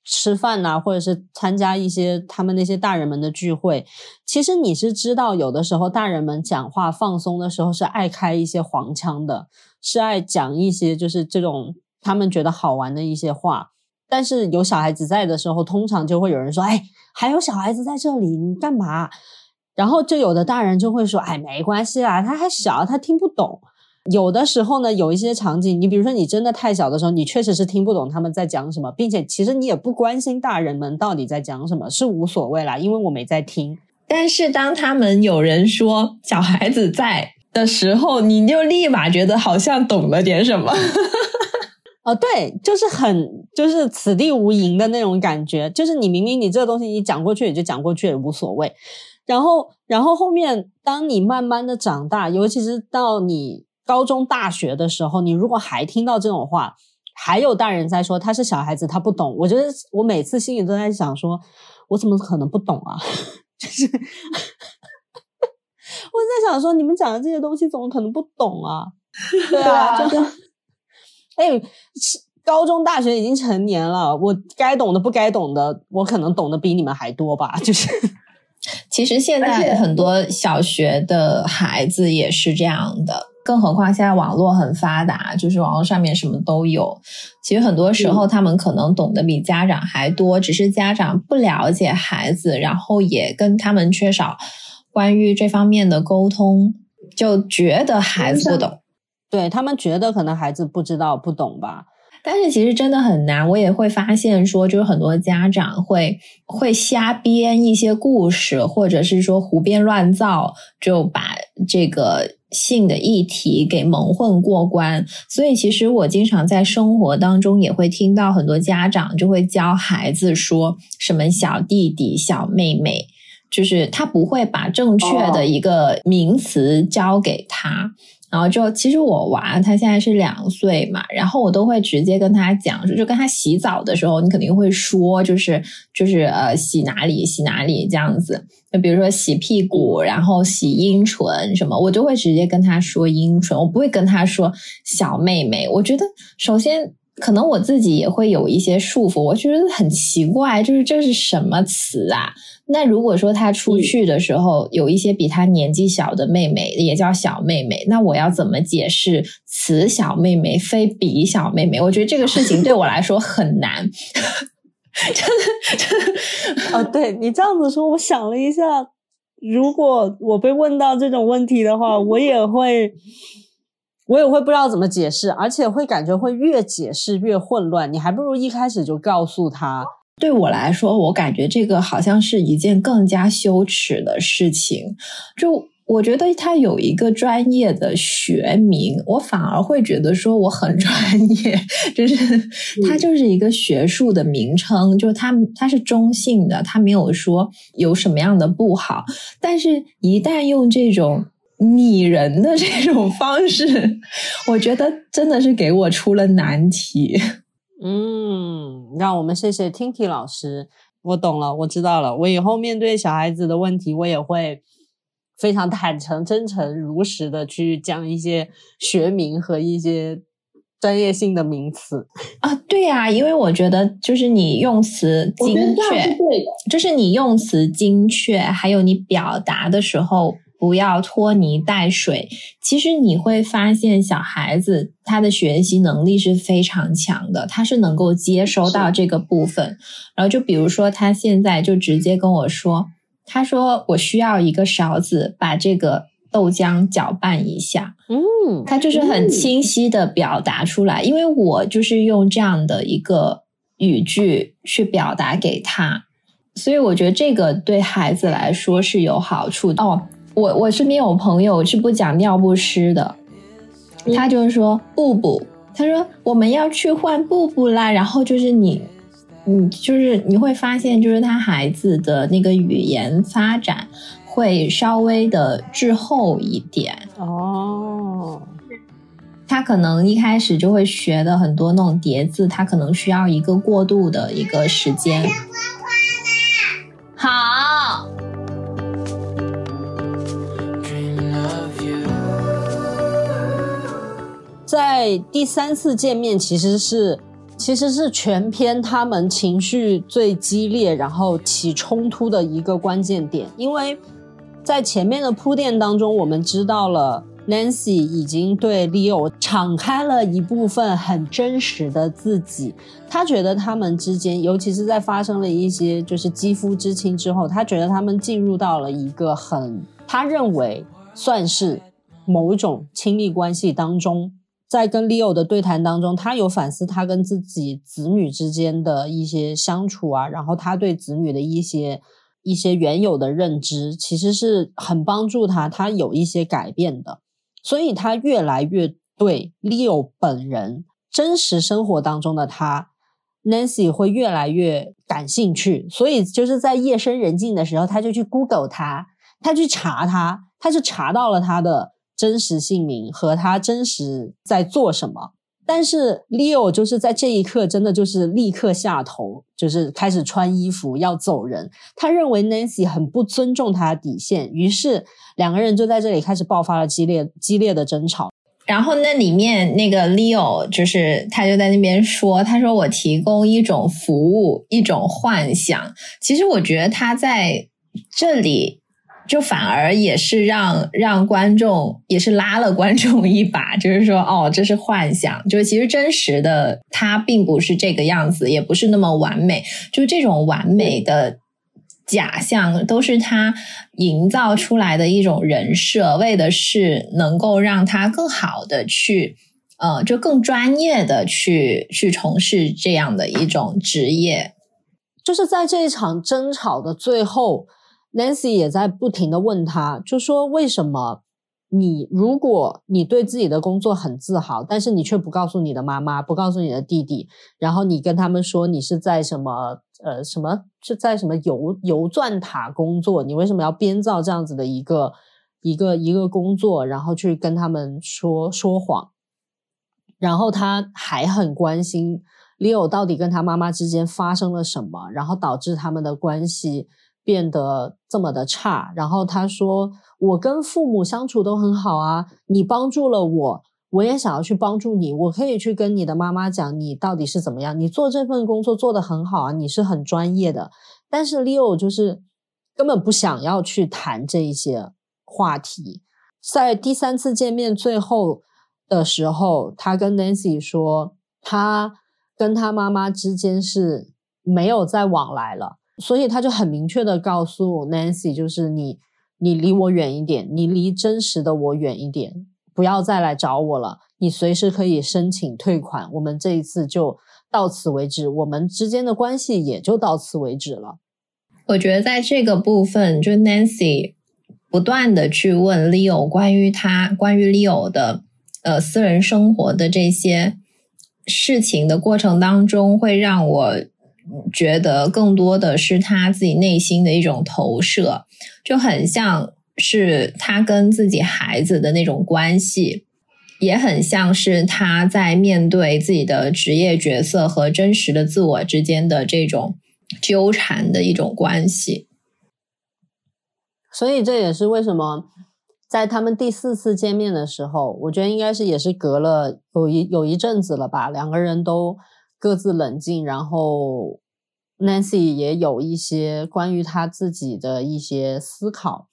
吃饭呐、或者是参加一些他们那些大人们的聚会，其实你是知道，有的时候大人们讲话放松的时候是爱开一些黄腔的，是爱讲一些就是这种他们觉得好玩的一些话。但是有小孩子在的时候，通常就会有人说：“哎，还有小孩子在这里，你干嘛？”然后就有的大人就会说：“哎，没关系啦，他还小，他听不懂。”有的时候呢，有一些场景，你比如说你真的太小的时候，你确实是听不懂他们在讲什么，并且其实你也不关心大人们到底在讲什么，是无所谓啦，因为我没在听。但是当他们有人说小孩子在的时候，你就立马觉得好像懂了点什么。[laughs] 哦，对，就是很就是此地无银的那种感觉，就是你明明你这个东西你讲过去也就讲过去也无所谓，然后然后后面当你慢慢的长大，尤其是到你高中大学的时候，你如果还听到这种话，还有大人在说他是小孩子，他不懂，我觉得我每次心里都在想说，我怎么可能不懂啊？[laughs] 就是我在想说，你们讲的这些东西怎么可能不懂啊？对啊，就是哎，是高中、大学已经成年了，我该懂的、不该懂的，我可能懂得比你们还多吧。[laughs] 就是，其实现在很多小学的孩子也是这样的，更何况现在网络很发达，就是网络上面什么都有。其实很多时候他们可能懂得比家长还多，只是家长不了解孩子，然后也跟他们缺少关于这方面的沟通，就觉得孩子不懂。对他们觉得可能孩子不知道、不懂吧。但是其实真的很难，我也会发现说，就是很多家长会会瞎编一些故事，或者是说胡编乱造，就把这个性的议题给蒙混过关。所以其实我经常在生活当中也会听到很多家长就会教孩子说什么小弟弟、小妹妹，就是他不会把正确的一个名词教给他。然后就其实我娃他现在是两岁嘛，然后我都会直接跟他讲，就跟他洗澡的时候，你肯定会说，就是就是呃洗哪里洗哪里这样子。就比如说洗屁股，然后洗阴唇什么，我就会直接跟他说阴唇，我不会跟他说小妹妹。我觉得首先可能我自己也会有一些束缚，我觉得很奇怪，就是这是什么词啊？那如果说他出去的时候有一些比他年纪小的妹妹，也叫小妹妹，那我要怎么解释此小妹妹非彼小妹妹？我觉得这个事情对我来说很难，真 [laughs] 的真的。哦，对你这样子说，我想了一下，如果我被问到这种问题的话，我也会，我也会不知道怎么解释，而且会感觉会越解释越混乱。你还不如一开始就告诉他。对我来说，我感觉这个好像是一件更加羞耻的事情。就我觉得它有一个专业的学名，我反而会觉得说我很专业，就是它就是一个学术的名称，就它它是中性的，它没有说有什么样的不好。但是，一旦用这种拟人的这种方式，[laughs] 我觉得真的是给我出了难题。嗯，让我们谢谢 Tinky 老师，我懂了，我知道了。我以后面对小孩子的问题，我也会非常坦诚、真诚、如实的去讲一些学名和一些专业性的名词啊。对呀，因为我觉得就是你用词精确，对的，就是你用词精确，还有你表达的时候。不要拖泥带水。其实你会发现，小孩子他的学习能力是非常强的，他是能够接收到这个部分。然后就比如说，他现在就直接跟我说：“他说我需要一个勺子，把这个豆浆搅拌一下。”嗯，他就是很清晰的表达出来，因为我就是用这样的一个语句去表达给他，所以我觉得这个对孩子来说是有好处的哦。我我身边有朋友是不讲尿不湿的，他就是说布布，他说我们要去换布布啦，然后就是你，你就是你会发现，就是他孩子的那个语言发展会稍微的滞后一点。哦，他可能一开始就会学的很多那种叠字，他可能需要一个过渡的一个时间。好。在第三次见面，其实是其实是全篇他们情绪最激烈，然后起冲突的一个关键点。因为在前面的铺垫当中，我们知道了 Nancy 已经对 Leo 敞开了一部分很真实的自己。他觉得他们之间，尤其是在发生了一些就是肌肤之亲之后，他觉得他们进入到了一个很他认为算是某种亲密关系当中。在跟 Leo 的对谈当中，他有反思他跟自己子女之间的一些相处啊，然后他对子女的一些一些原有的认知，其实是很帮助他，他有一些改变的，所以他越来越对 Leo 本人真实生活当中的他，Nancy 会越来越感兴趣，所以就是在夜深人静的时候，他就去 Google 他，他去查他，他就查到了他的。真实姓名和他真实在做什么，但是 Leo 就是在这一刻真的就是立刻下头，就是开始穿衣服要走人。他认为 Nancy 很不尊重他的底线，于是两个人就在这里开始爆发了激烈激烈的争吵。然后那里面那个 Leo 就是他就在那边说，他说我提供一种服务，一种幻想。其实我觉得他在这里。就反而也是让让观众也是拉了观众一把，就是说哦，这是幻想，就是其实真实的他并不是这个样子，也不是那么完美，就这种完美的假象都是他营造出来的一种人设，为的是能够让他更好的去呃，就更专业的去去从事这样的一种职业，就是在这一场争吵的最后。Nancy 也在不停的问他，就说为什么你如果你对自己的工作很自豪，但是你却不告诉你的妈妈，不告诉你的弟弟，然后你跟他们说你是在什么呃什么是在什么油油钻塔工作，你为什么要编造这样子的一个一个一个工作，然后去跟他们说说谎，然后他还很关心 Leo 到底跟他妈妈之间发生了什么，然后导致他们的关系。变得这么的差，然后他说：“我跟父母相处都很好啊，你帮助了我，我也想要去帮助你。我可以去跟你的妈妈讲，你到底是怎么样？你做这份工作做得很好啊，你是很专业的。但是 Leo 就是根本不想要去谈这一些话题。在第三次见面最后的时候，他跟 Nancy 说，他跟他妈妈之间是没有再往来了。”所以他就很明确的告诉 Nancy，就是你，你离我远一点，你离真实的我远一点，不要再来找我了。你随时可以申请退款，我们这一次就到此为止，我们之间的关系也就到此为止了。我觉得在这个部分，就 Nancy 不断的去问 Leo 关于他关于 Leo 的呃私人生活的这些事情的过程当中，会让我。觉得更多的是他自己内心的一种投射，就很像是他跟自己孩子的那种关系，也很像是他在面对自己的职业角色和真实的自我之间的这种纠缠的一种关系。所以这也是为什么在他们第四次见面的时候，我觉得应该是也是隔了有一有一阵子了吧，两个人都。各自冷静，然后 Nancy 也有一些关于他自己的一些思考。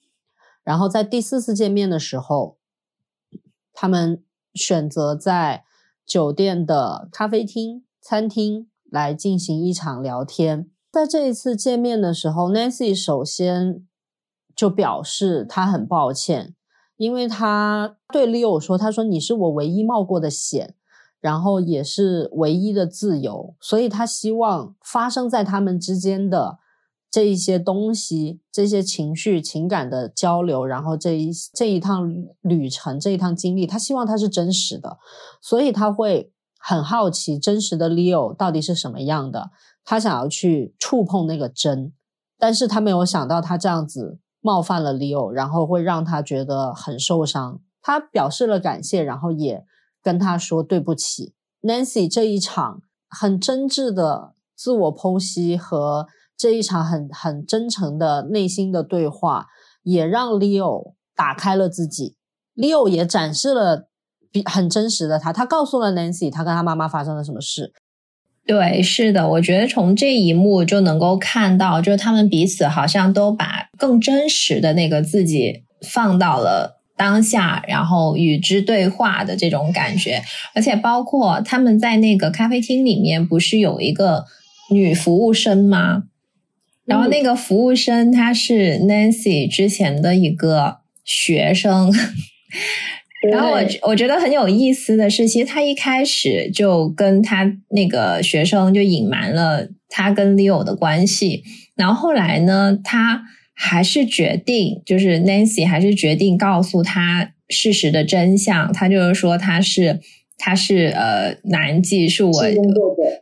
然后在第四次见面的时候，他们选择在酒店的咖啡厅、餐厅来进行一场聊天。在这一次见面的时候，Nancy 首先就表示他很抱歉，因为他对 Leo 说：“他说你是我唯一冒过的险。”然后也是唯一的自由，所以他希望发生在他们之间的这一些东西、这些情绪、情感的交流，然后这一这一趟旅程、这一趟经历，他希望它是真实的，所以他会很好奇真实的 Leo 到底是什么样的，他想要去触碰那个真，但是他没有想到他这样子冒犯了 Leo，然后会让他觉得很受伤，他表示了感谢，然后也。跟他说对不起，Nancy 这一场很真挚的自我剖析和这一场很很真诚的内心的对话，也让 Leo 打开了自己。Leo 也展示了比很真实的他，他告诉了 Nancy 他跟他妈妈发生了什么事。对，是的，我觉得从这一幕就能够看到，就是他们彼此好像都把更真实的那个自己放到了当下，然后与之对话的这种感觉。而且包括他们在那个咖啡厅里面，不是有一个女服务生吗？然后那个服务生她是 Nancy 之前的一个学生。[laughs] 然后我我觉得很有意思的是，其实他一开始就跟他那个学生就隐瞒了他跟 Leo 的关系，然后后来呢，他还是决定，就是 Nancy 还是决定告诉他事实的真相。他就是说他是他是呃男妓，是我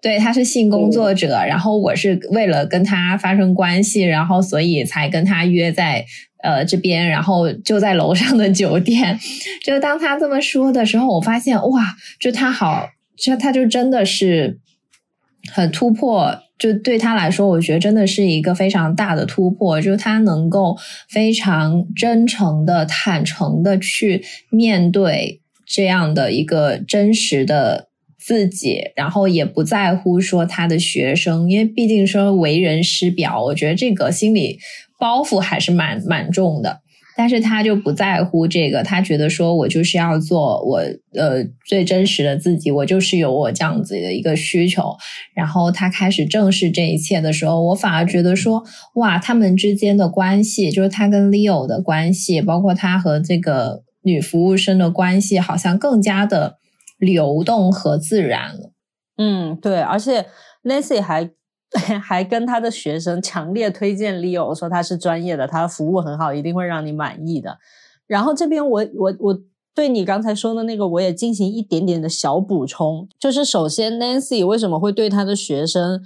对他是性工作者，然后我是为了跟他发生关系，然后所以才跟他约在。呃，这边，然后就在楼上的酒店。就当他这么说的时候，我发现哇，就他好，就他就真的是很突破。就对他来说，我觉得真的是一个非常大的突破。就他能够非常真诚的、坦诚的去面对这样的一个真实的自己，然后也不在乎说他的学生，因为毕竟说为人师表，我觉得这个心理。包袱还是蛮蛮重的，但是他就不在乎这个，他觉得说我就是要做我呃最真实的自己，我就是有我这样子的一个需求。然后他开始正视这一切的时候，我反而觉得说哇，他们之间的关系，就是他跟 Leo 的关系，包括他和这个女服务生的关系，好像更加的流动和自然了。嗯，对，而且 Nancy 还。[laughs] 还跟他的学生强烈推荐 Leo，说他是专业的，他的服务很好，一定会让你满意的。然后这边我我我对你刚才说的那个，我也进行一点点的小补充，就是首先 Nancy 为什么会对他的学生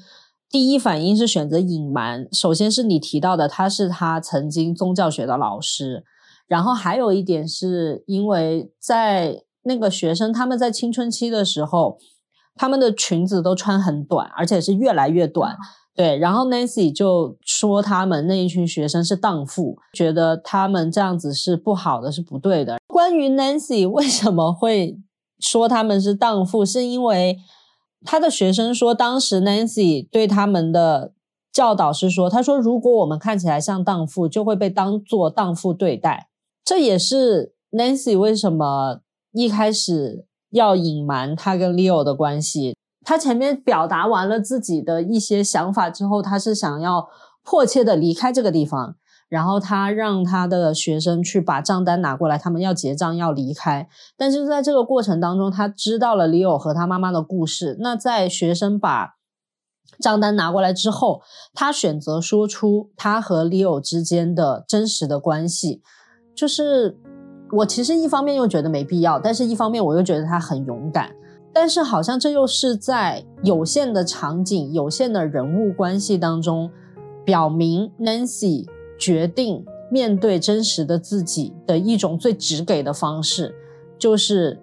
第一反应是选择隐瞒？首先是你提到的，他是他曾经宗教学的老师，然后还有一点是因为在那个学生他们在青春期的时候。他们的裙子都穿很短，而且是越来越短。对，然后 Nancy 就说他们那一群学生是荡妇，觉得他们这样子是不好的，是不对的。关于 Nancy 为什么会说他们是荡妇，是因为他的学生说，当时 Nancy 对他们的教导是说，他说如果我们看起来像荡妇，就会被当做荡妇对待。这也是 Nancy 为什么一开始。要隐瞒他跟 Leo 的关系，他前面表达完了自己的一些想法之后，他是想要迫切的离开这个地方，然后他让他的学生去把账单拿过来，他们要结账要离开。但是在这个过程当中，他知道了 Leo 和他妈妈的故事。那在学生把账单拿过来之后，他选择说出他和 Leo 之间的真实的关系，就是。我其实一方面又觉得没必要，但是一方面我又觉得他很勇敢。但是好像这又是在有限的场景、有限的人物关系当中，表明 Nancy 决定面对真实的自己的一种最直给的方式，就是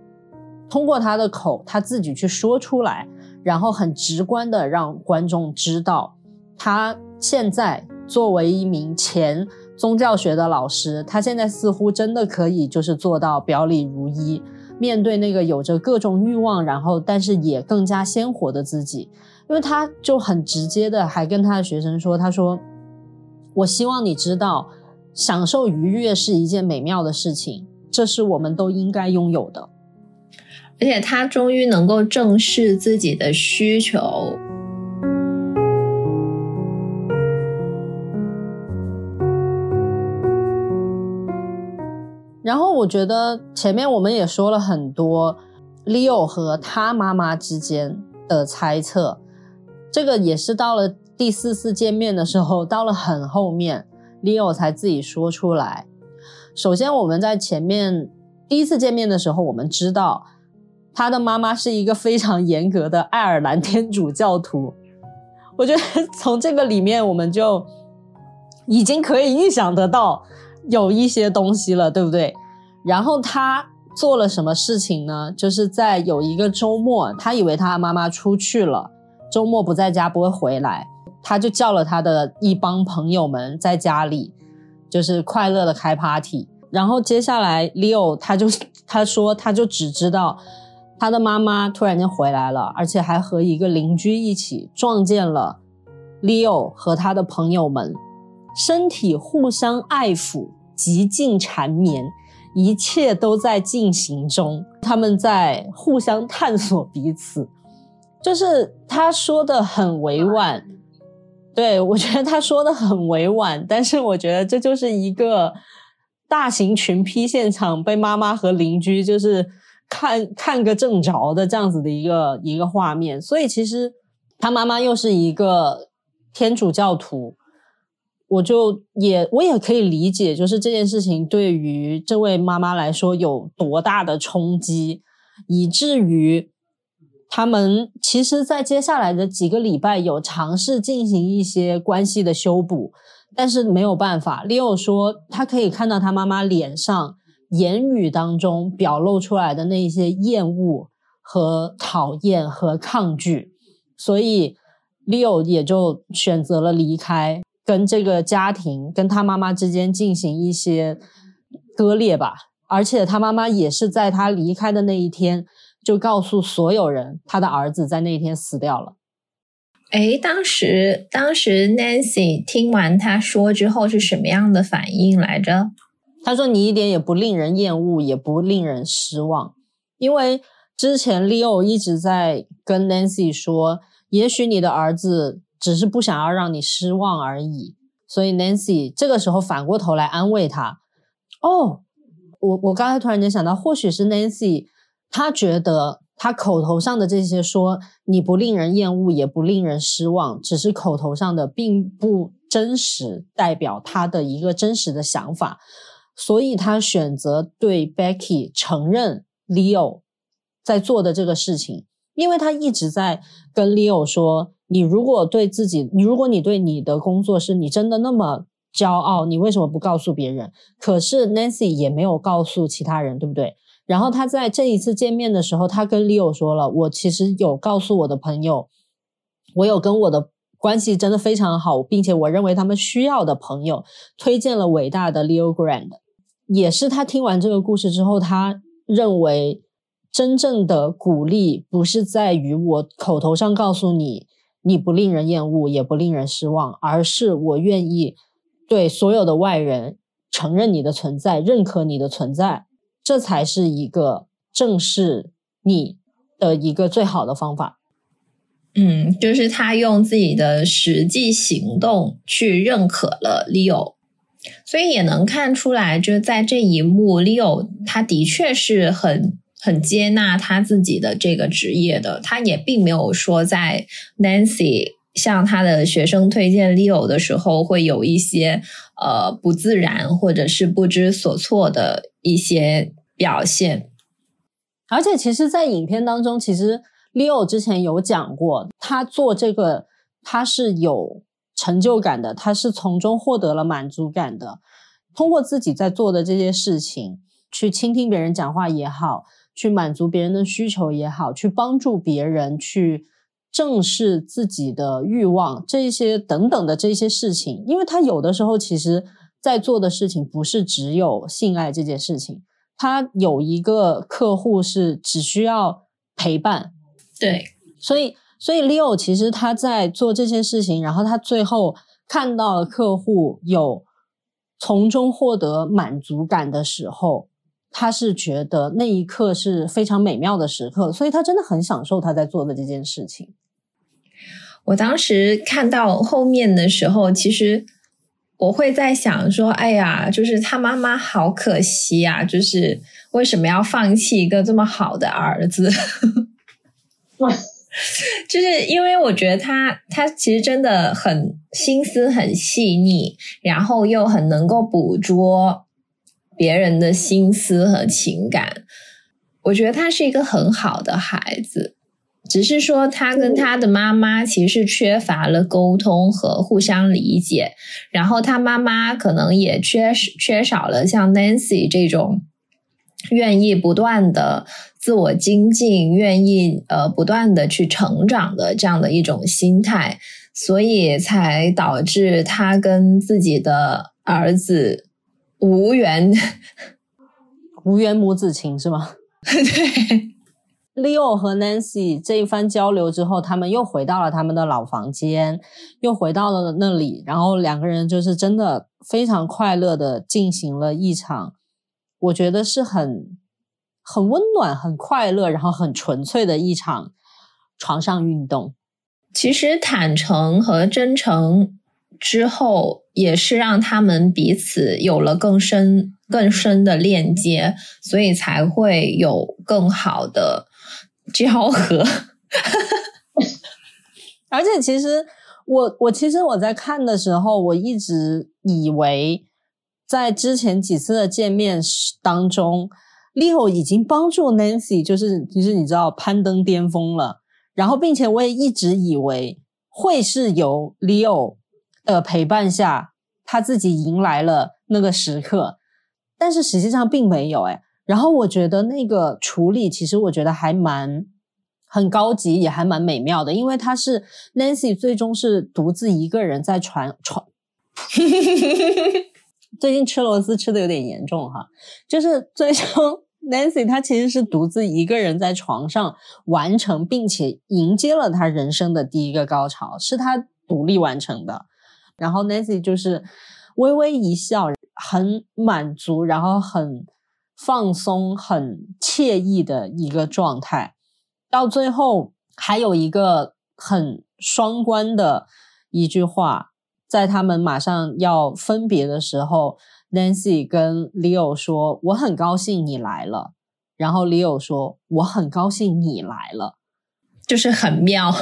通过他的口，他自己去说出来，然后很直观的让观众知道，他现在作为一名前。宗教学的老师，他现在似乎真的可以，就是做到表里如一，面对那个有着各种欲望，然后但是也更加鲜活的自己，因为他就很直接的，还跟他的学生说：“他说，我希望你知道，享受愉悦是一件美妙的事情，这是我们都应该拥有的。”而且他终于能够正视自己的需求。然后我觉得前面我们也说了很多，Leo 和他妈妈之间的猜测，这个也是到了第四次见面的时候，到了很后面，Leo 才自己说出来。首先我们在前面第一次见面的时候，我们知道他的妈妈是一个非常严格的爱尔兰天主教徒。我觉得从这个里面，我们就已经可以预想得到。有一些东西了，对不对？然后他做了什么事情呢？就是在有一个周末，他以为他妈妈出去了，周末不在家，不会回来，他就叫了他的一帮朋友们在家里，就是快乐的开 party。然后接下来，Leo 他就 [laughs] 他说，他就只知道他的妈妈突然间回来了，而且还和一个邻居一起撞见了 Leo 和他的朋友们，身体互相爱抚，极尽缠绵，一切都在进行中。他们在互相探索彼此，就是他说的很委婉。对我觉得他说的很委婉，但是我觉得这就是一个大型群批现场被妈妈和邻居就是看看个正着的这样子的一个一个画面。所以其实他妈妈又是一个天主教徒，我就也我也可以理解，就是这件事情对于这位妈妈来说有多大的冲击，以至于。他们其实，在接下来的几个礼拜有尝试进行一些关系的修补，但是没有办法。Leo 说，他可以看到他妈妈脸上、言语当中表露出来的那一些厌恶和讨厌和抗拒，所以 Leo 也就选择了离开，跟这个家庭、跟他妈妈之间进行一些割裂吧。而且他妈妈也是在他离开的那一天。就告诉所有人，他的儿子在那一天死掉了。哎，当时当时 Nancy 听完他说之后是什么样的反应来着？他说：“你一点也不令人厌恶，也不令人失望，因为之前 Leo 一直在跟 Nancy 说，也许你的儿子只是不想要让你失望而已。所以 Nancy 这个时候反过头来安慰他。哦，我我刚才突然间想到，或许是 Nancy。他觉得他口头上的这些说你不令人厌恶，也不令人失望，只是口头上的，并不真实代表他的一个真实的想法，所以他选择对 Becky 承认 Leo 在做的这个事情，因为他一直在跟 Leo 说，你如果对自己，你如果你对你的工作是你真的那么骄傲，你为什么不告诉别人？可是 Nancy 也没有告诉其他人，对不对？然后他在这一次见面的时候，他跟 Leo 说了：“我其实有告诉我的朋友，我有跟我的关系真的非常好，并且我认为他们需要的朋友推荐了伟大的 Leo Grand。也是他听完这个故事之后，他认为真正的鼓励不是在于我口头上告诉你你不令人厌恶，也不令人失望，而是我愿意对所有的外人承认你的存在，认可你的存在。”这才是一个正视你的一个最好的方法。嗯，就是他用自己的实际行动去认可了 Leo，所以也能看出来，就在这一幕，Leo 他的确是很很接纳他自己的这个职业的，他也并没有说在 Nancy 向他的学生推荐 Leo 的时候会有一些呃不自然或者是不知所措的一些。表现，而且其实，在影片当中，其实 Leo 之前有讲过，他做这个他是有成就感的，他是从中获得了满足感的。通过自己在做的这些事情，去倾听别人讲话也好，去满足别人的需求也好，去帮助别人，去正视自己的欲望，这些等等的这些事情，因为他有的时候其实在做的事情不是只有性爱这件事情。他有一个客户是只需要陪伴，对，所以所以 Leo 其实他在做这些事情，然后他最后看到了客户有从中获得满足感的时候，他是觉得那一刻是非常美妙的时刻，所以他真的很享受他在做的这件事情。我当时看到后面的时候，其实。我会在想说，哎呀，就是他妈妈好可惜啊！就是为什么要放弃一个这么好的儿子？[laughs] 就是因为我觉得他他其实真的很心思很细腻，然后又很能够捕捉别人的心思和情感。我觉得他是一个很好的孩子。只是说，他跟他的妈妈其实缺乏了沟通和互相理解，然后他妈妈可能也缺缺少了像 Nancy 这种愿意不断的自我精进、愿意呃不断的去成长的这样的一种心态，所以才导致他跟自己的儿子无缘无缘母子情是吗？[laughs] 对。Leo 和 Nancy 这一番交流之后，他们又回到了他们的老房间，又回到了那里，然后两个人就是真的非常快乐的进行了一场，我觉得是很很温暖、很快乐，然后很纯粹的一场床上运动。其实坦诚和真诚之后，也是让他们彼此有了更深、更深的链接，所以才会有更好的交合。[laughs] 而且其实我我其实我在看的时候，我一直以为在之前几次的见面当中，Leo 已经帮助 Nancy，就是其实你知道攀登巅峰了。然后，并且我也一直以为会是由 Leo 的陪伴下，他自己迎来了那个时刻，但是实际上并没有哎。然后我觉得那个处理，其实我觉得还蛮很高级，也还蛮美妙的，因为他是 Nancy 最终是独自一个人在船船。[laughs] 最近吃螺丝吃的有点严重哈，就是最终。Nancy，她其实是独自一个人在床上完成，并且迎接了她人生的第一个高潮，是她独立完成的。然后 Nancy 就是微微一笑，很满足，然后很放松、很惬意的一个状态。到最后还有一个很双关的一句话，在他们马上要分别的时候。Nancy 跟 Leo 说：“我很高兴你来了。”然后 Leo 说：“我很高兴你来了。”就是很妙。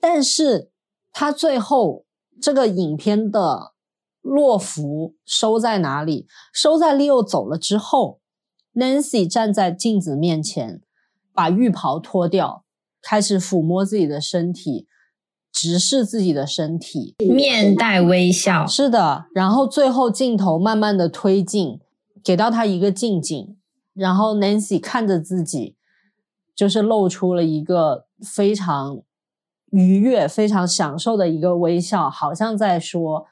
但是他最后这个影片的落伏收在哪里？收在 Leo 走了之后，Nancy 站在镜子面前，把浴袍脱掉，开始抚摸自己的身体。直视自己的身体，面带微笑。是的，然后最后镜头慢慢的推进，给到他一个近景，然后 Nancy 看着自己，就是露出了一个非常愉悦、非常享受的一个微笑，好像在说，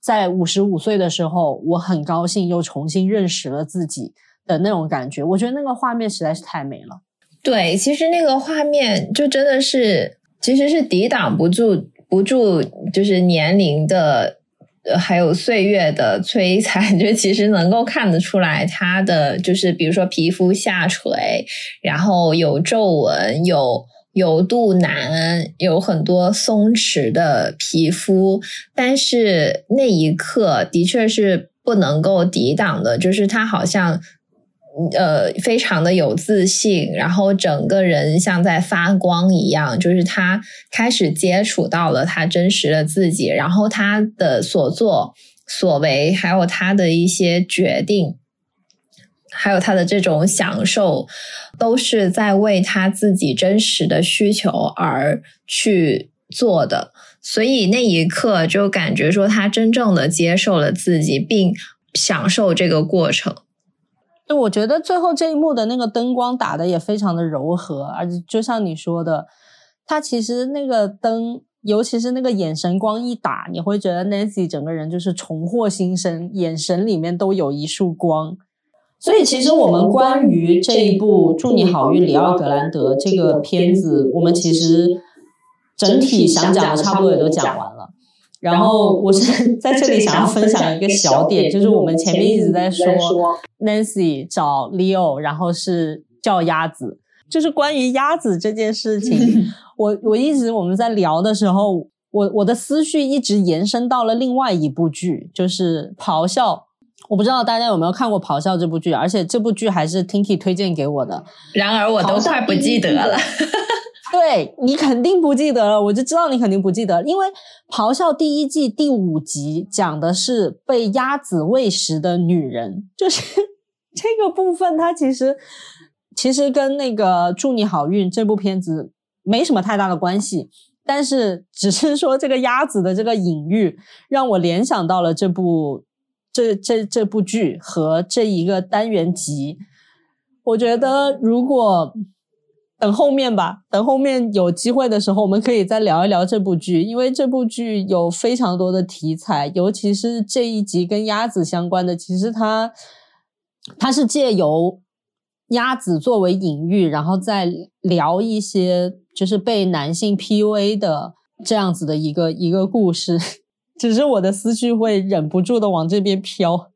在五十五岁的时候，我很高兴又重新认识了自己的那种感觉。我觉得那个画面实在是太美了。对，其实那个画面就真的是。其实是抵挡不住不住，就是年龄的，还有岁月的摧残。[laughs] 就其实能够看得出来，他的就是比如说皮肤下垂，然后有皱纹，有有肚腩，有很多松弛的皮肤。但是那一刻的确是不能够抵挡的，就是他好像。呃，非常的有自信，然后整个人像在发光一样，就是他开始接触到了他真实的自己，然后他的所作所为，还有他的一些决定，还有他的这种享受，都是在为他自己真实的需求而去做的，所以那一刻就感觉说他真正的接受了自己，并享受这个过程。就我觉得最后这一幕的那个灯光打的也非常的柔和，而且就像你说的，他其实那个灯，尤其是那个眼神光一打，你会觉得 Nancy 整个人就是重获新生，眼神里面都有一束光。所以其实我们关于这一部《祝你好运，里奥格兰德》这个片子，我们其实整体想讲的差不多也都讲完了。然后我是在这里想要分享一个小点，就是我们前面一直在说 Nancy 找 Leo，然后是叫鸭子，就是关于鸭子这件事情，[laughs] 我我一直我们在聊的时候，我我的思绪一直延伸到了另外一部剧，就是《咆哮》。我不知道大家有没有看过《咆哮》这部剧，而且这部剧还是 Tinky 推荐给我的。然而我都快不记得了。对你肯定不记得了，我就知道你肯定不记得，因为《咆哮》第一季第五集讲的是被鸭子喂食的女人，就是 [laughs] 这个部分，它其实其实跟那个《祝你好运》这部片子没什么太大的关系，但是只是说这个鸭子的这个隐喻，让我联想到了这部这这这部剧和这一个单元集，我觉得如果。等后面吧，等后面有机会的时候，我们可以再聊一聊这部剧，因为这部剧有非常多的题材，尤其是这一集跟鸭子相关的，其实它它是借由鸭子作为隐喻，然后再聊一些就是被男性 PUA 的这样子的一个一个故事。只是我的思绪会忍不住的往这边飘。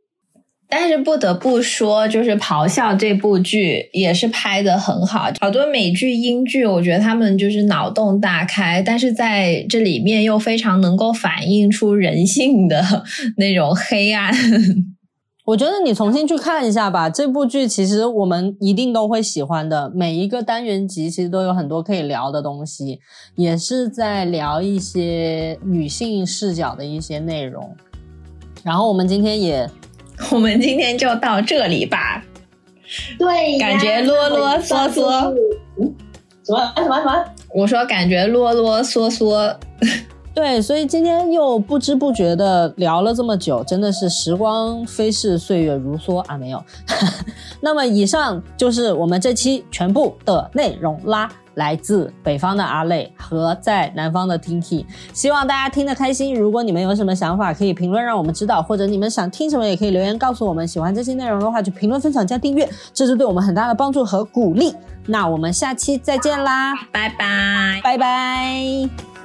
但是不得不说，就是《咆哮》这部剧也是拍的很好。好多美剧、英剧，我觉得他们就是脑洞大开，但是在这里面又非常能够反映出人性的那种黑暗。我觉得你重新去看一下吧，这部剧其实我们一定都会喜欢的。每一个单元集其实都有很多可以聊的东西，也是在聊一些女性视角的一些内容。然后我们今天也。[laughs] 我们今天就到这里吧。对，感觉啰啰嗦嗦。嗯，什么什么什么？我说感觉啰啰嗦嗦。对，所以今天又不知不觉的聊了这么久，真的是时光飞逝，岁月如梭啊！没有。[laughs] 那么以上就是我们这期全部的内容啦。来自北方的阿累和在南方的 Tinky，希望大家听得开心。如果你们有什么想法，可以评论让我们知道，或者你们想听什么，也可以留言告诉我们。喜欢这期内容的话，就评论、分享、加订阅，这是对我们很大的帮助和鼓励。那我们下期再见啦，拜拜，拜拜。